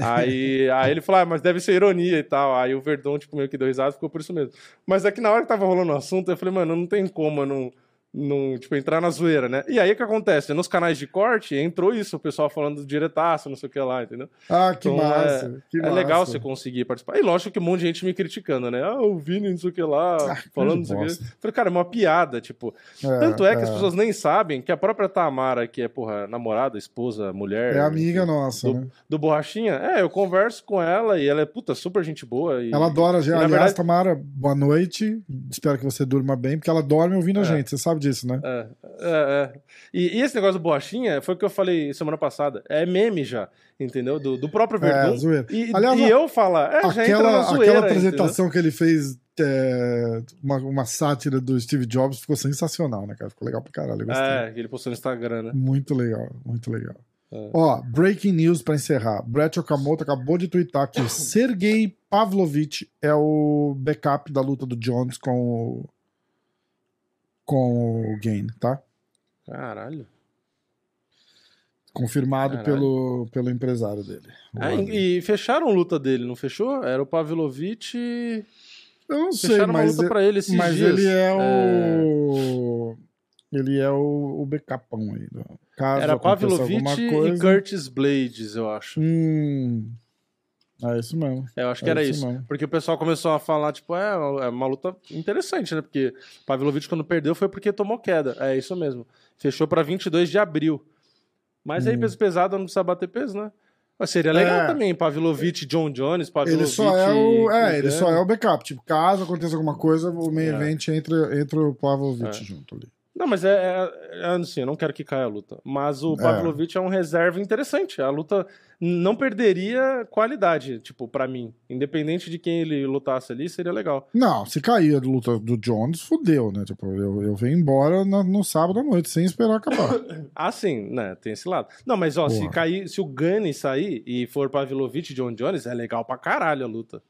Aí, aí ele falou, ah, mas deve ser ironia e tal. Aí o Verdão, tipo, meio que deu risada, ficou por isso mesmo. Mas é que na hora que tava rolando o assunto, eu falei, mano, não tem como eu não, não tipo, entrar na zoeira, né? E aí o que acontece? Nos canais de corte, entrou isso, o pessoal falando do diretaço, não sei o que lá, entendeu? Ah, que Então, massa. que é massa. legal você conseguir participar. E lógico que um monte de gente me criticando, né? Ah, o Vini, não sei o que lá, Ah, falando coisa não sei o que. bosta. Falei, cara, é uma piada, tipo. É, Tanto é que as pessoas nem sabem que a própria Tamara, que é, porra, namorada, esposa, mulher. É amiga nossa, do, né? do Borrachinha? É, eu converso com ela e ela é, puta, super gente boa. E, Ela adora, já. Aliás, verdade- Tamara, boa noite. Espero que você durma bem, porque ela dorme ouvindo a É. gente. Você sabe disso, né? É, é, é. E, e esse negócio do Borrachinha foi o que eu falei semana passada. É meme já, entendeu? Do, do próprio Verdun. É, zoeira. E, Aliás, e eu falar, é, já entra na Aquela, zoeira. aquela apresentação que ele fez, é, uma, uma sátira do Steve Jobs, ficou sensacional, né, cara? Ficou legal pra caralho. Entendeu? É, ele postou no Instagram, né? Muito legal, muito legal. É. Ó, breaking news pra encerrar. Brett Okamoto acabou de twittar que o Sergei Pavlovich é o backup da luta do Jones com o, com o Gain, tá? Caralho. Confirmado Caralho. pelo, pelo empresário dele. É, e, e fecharam a luta dele, não fechou? Era o Pavlovich. Eu não sei, Fecharam uma mas, luta pra ele esses mas dias. ele é o. Ele é o, o backupão aí. Caso Era Pavlovich alguma e coisa. Curtis Blades, eu acho. Hum, É isso mesmo. É, eu acho que É era isso isso. Porque o pessoal começou a falar, tipo, é, é uma luta interessante, né? Porque Pavlovich, quando perdeu, foi porque tomou queda. É isso mesmo. Fechou pra 22 de abril. Mas aí, peso pesado, não precisa bater peso, né? Mas seria legal Hum. É. também, Pavlovich, John Jones, Pavlovich... Ele só é o. É, ele só é o backup. Tipo, caso aconteça alguma coisa, o main É. event entra, entra o Pavlovich junto ali. Não, mas é, é, é assim, eu não quero que caia a luta. Mas o É. Pavlovich é um reserva interessante. A luta não perderia qualidade, tipo, pra mim. Independente de quem ele lutasse ali, seria legal. Não, se cair a luta do Jones, fudeu, né? Tipo, eu, eu venho embora na- no sábado à noite, sem esperar acabar. Ah, sim, né? Tem esse lado. Não, mas ó, se Porra. cair, se o Gunny sair e for Pavlovich e John Jones, é legal pra caralho a luta.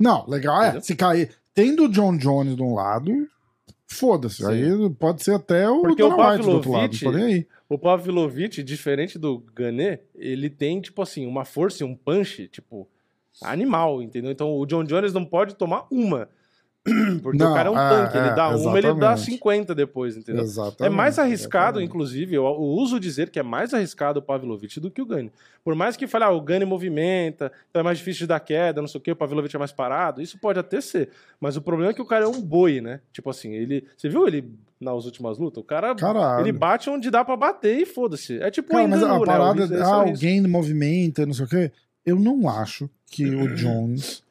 Não, legal é. Entendeu? Se cair. Tendo o John Jones de um lado, foda-se. Aí pode ser até o Porque Dana o White do outro lado. O Pavlovich, diferente do Gunny, ele tem, tipo assim, uma força e um punch, tipo, animal, entendeu? Então o John Jones não pode tomar uma. Porque Não, o cara é um é, tanque, ele é, dá uma, ele dá exatamente. 50 depois, entendeu? Exatamente. É mais arriscado, exatamente. inclusive, eu, eu uso dizer que é mais arriscado o Pavlovich do que o Gani. Por mais que fale, ah, o Gani movimenta, então é mais difícil de dar queda, não sei o que, o Pavlovich é mais parado, isso pode até ser. Mas o problema é que o cara é um boi, né? Tipo assim, ele. Você viu ele nas últimas lutas? O cara. Caralho. Ele bate onde dá pra bater e foda-se. É tipo Cara, um mas a né? parada, esse é ah, alguém movimenta, não sei o quê. Eu não acho que o Jones.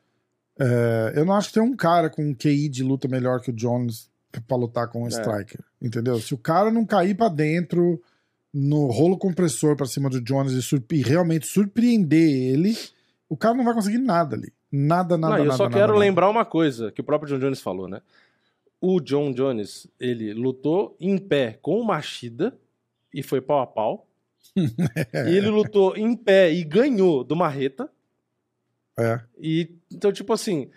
É, eu não acho que tem um cara com um QI de luta melhor que o Jones pra lutar com um É. striker. Entendeu? Se o cara não cair pra dentro no rolo compressor pra cima do Jones e, surpre- realmente surpreender ele, o cara não vai conseguir nada ali. Nada, nada, Não, eu nada. só nada, quero nada. lembrar uma coisa que o próprio John Jones falou, né? O John Jones, ele lutou em pé com o Machida e foi pau a pau. e ele lutou em pé e ganhou do Marreta. É. E então, tipo assim,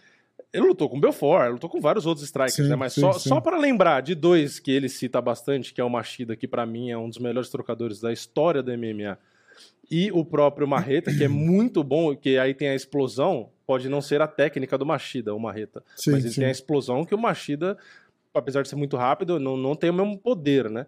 ele lutou com o Belfort, ele lutou com vários outros strikers, Sim, né? Mas sim, só, sim. só para lembrar de dois que ele cita bastante, que é o Machida, que pra mim é um dos melhores trocadores da história do MMA, e o próprio Marreta, que é muito bom, que aí tem a explosão, pode não ser a técnica do Machida, o Marreta, mas ele tem a explosão que o Machida, apesar de ser muito rápido, não, não tem o mesmo poder, né?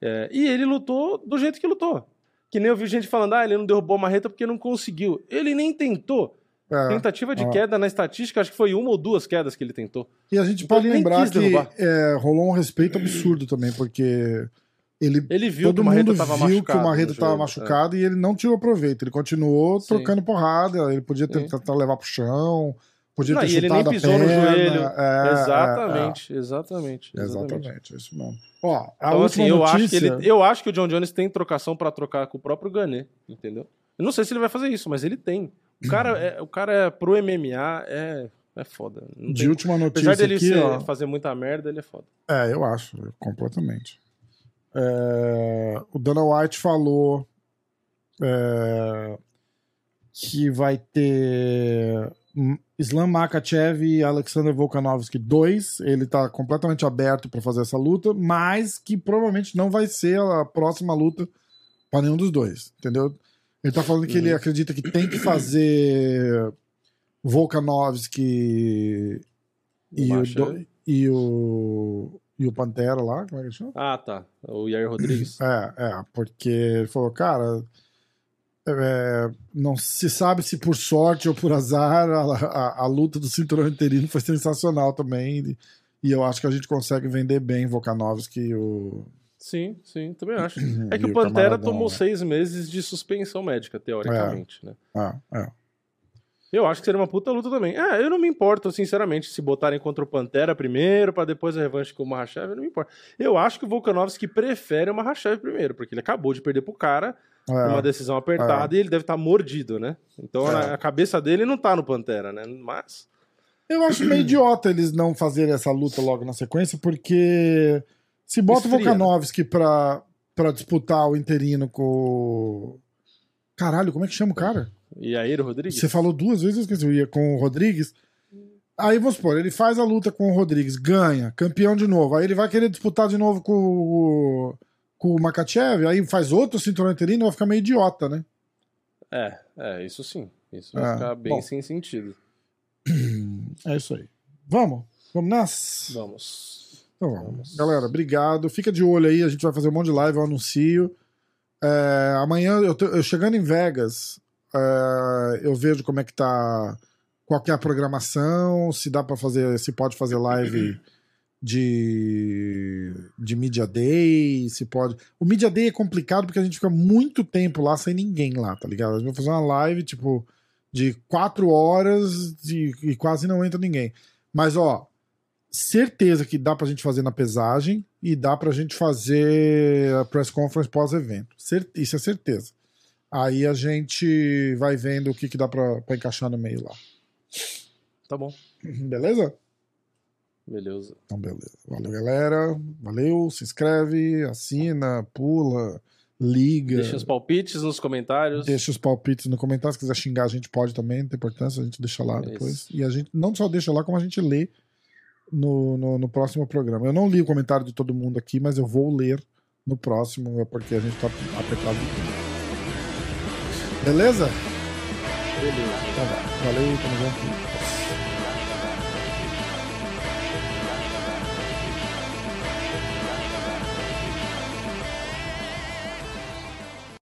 É, e ele lutou do jeito que lutou. Que nem eu vi gente falando, ah, ele não derrubou a Marreta porque não conseguiu. Ele nem tentou. É. Tentativa de ó. queda na estatística, acho que foi uma ou duas quedas que ele tentou. E a gente Então pode lembrar que é, rolou um respeito absurdo também, porque ele Ele viu Todo que o Marreta mundo tava viu que o Marreta estava joelho, machucado e ele não tirou proveito. Ele continuou Sim. trocando porrada. Ele podia Sim. tentar levar pro chão, podia Não, ter e ele nem chutado pisou no joelho. É, É. é, Exatamente, exatamente, exatamente. exatamente, é isso mesmo. Ó, a Então, última assim, eu acho, que ele, eu acho que o John Jones tem trocação pra trocar com o próprio Gané, entendeu? Eu não sei se ele vai fazer isso, mas ele tem. O cara, é, o cara é, pro MMA é, é foda. Não De tem- última Apesar notícia dele aqui, ser- ó. fazer muita merda, ele é foda. É, eu acho, completamente. É, o Dana White falou é, que vai ter hum, Islam Makachev e Alexander Volkanovski 2. Ele tá completamente aberto para fazer essa luta, mas que provavelmente não vai ser a próxima luta para nenhum dos dois, entendeu? Ele tá falando que ele acredita que tem que fazer Volkanovski e o, Macha- do- e o e o Pantera lá, como é que ele chama? Ah, tá. O Yair Rodrigues. É, é, porque ele falou, cara, é, não se sabe se por sorte ou por azar a, a- a luta do cinturão interino foi sensacional também. E, e eu acho que a gente consegue vender bem Volkanovski e o. Sim, sim, também acho. É que o Pantera camaradão, tomou né? seis meses de suspensão médica, teoricamente, né? Ah, é. Eu acho que seria uma puta luta também. É, eu não me importo, sinceramente, se botarem contra o Pantera primeiro, pra depois a revanche com o Mahashev, eu não me importo. Eu acho que o Volkanovski prefere o Mahashev primeiro, porque ele acabou de perder pro cara numa É, decisão apertada e ele deve estar mordido, né? Então É. a cabeça dele não tá no Pantera, né? Mas. Eu acho meio idiota eles não fazerem essa luta logo na sequência, porque se bota o né? Volkanovski pra, pra disputar o interino com. o- Caralho, como é que chama o cara? E aí, Rodrigues? Você falou duas vezes, eu esqueci, eu ia com o Rodrigues. Aí vamos supor, ele faz a luta com o Rodrigues, ganha, campeão de novo. Aí ele vai querer disputar de novo com o, com o Makachev, aí faz outro cinturão interino, vai ficar meio idiota, né? É, é, isso sim. Isso É, vai ficar bem bom. sem sentido. É isso aí. Vamos? Vamos nessa? Vamos. Então vamos. Vamos. Galera, obrigado. Fica de olho aí, a gente vai fazer um monte de live, eu anuncio. É, amanhã, eu, tô- eu chegando em Vegas, é, eu vejo como é que tá. Qual que é a programação, se dá pra fazer, se pode fazer live de, de Media Day, se pode. O Media Day é complicado porque a gente fica muito tempo lá sem ninguém lá, tá ligado? A gente vai fazer uma live, tipo, de quatro horas de, e quase não entra ninguém. Mas, ó, certeza que dá pra gente fazer na pesagem e dá pra gente fazer a press conference pós-evento. Isso é certeza. Aí a gente vai vendo o que, que dá pra, pra encaixar no meio lá. Tá bom. Beleza? Beleza. Então, beleza. Valeu, galera. Valeu. Se inscreve, assina, pula, liga. Deixa os palpites nos comentários. Deixa os palpites no comentário. Se quiser xingar, a gente pode também, não tem importância, a gente deixa lá É depois. isso. E a gente não só deixa lá, como a gente lê no, no, no próximo programa. Eu não li o comentário de todo mundo aqui, mas eu vou ler no próximo, é porque a gente tá apertado de tempo. Beleza? Beleza. Tá bom. Valeu, tamo junto.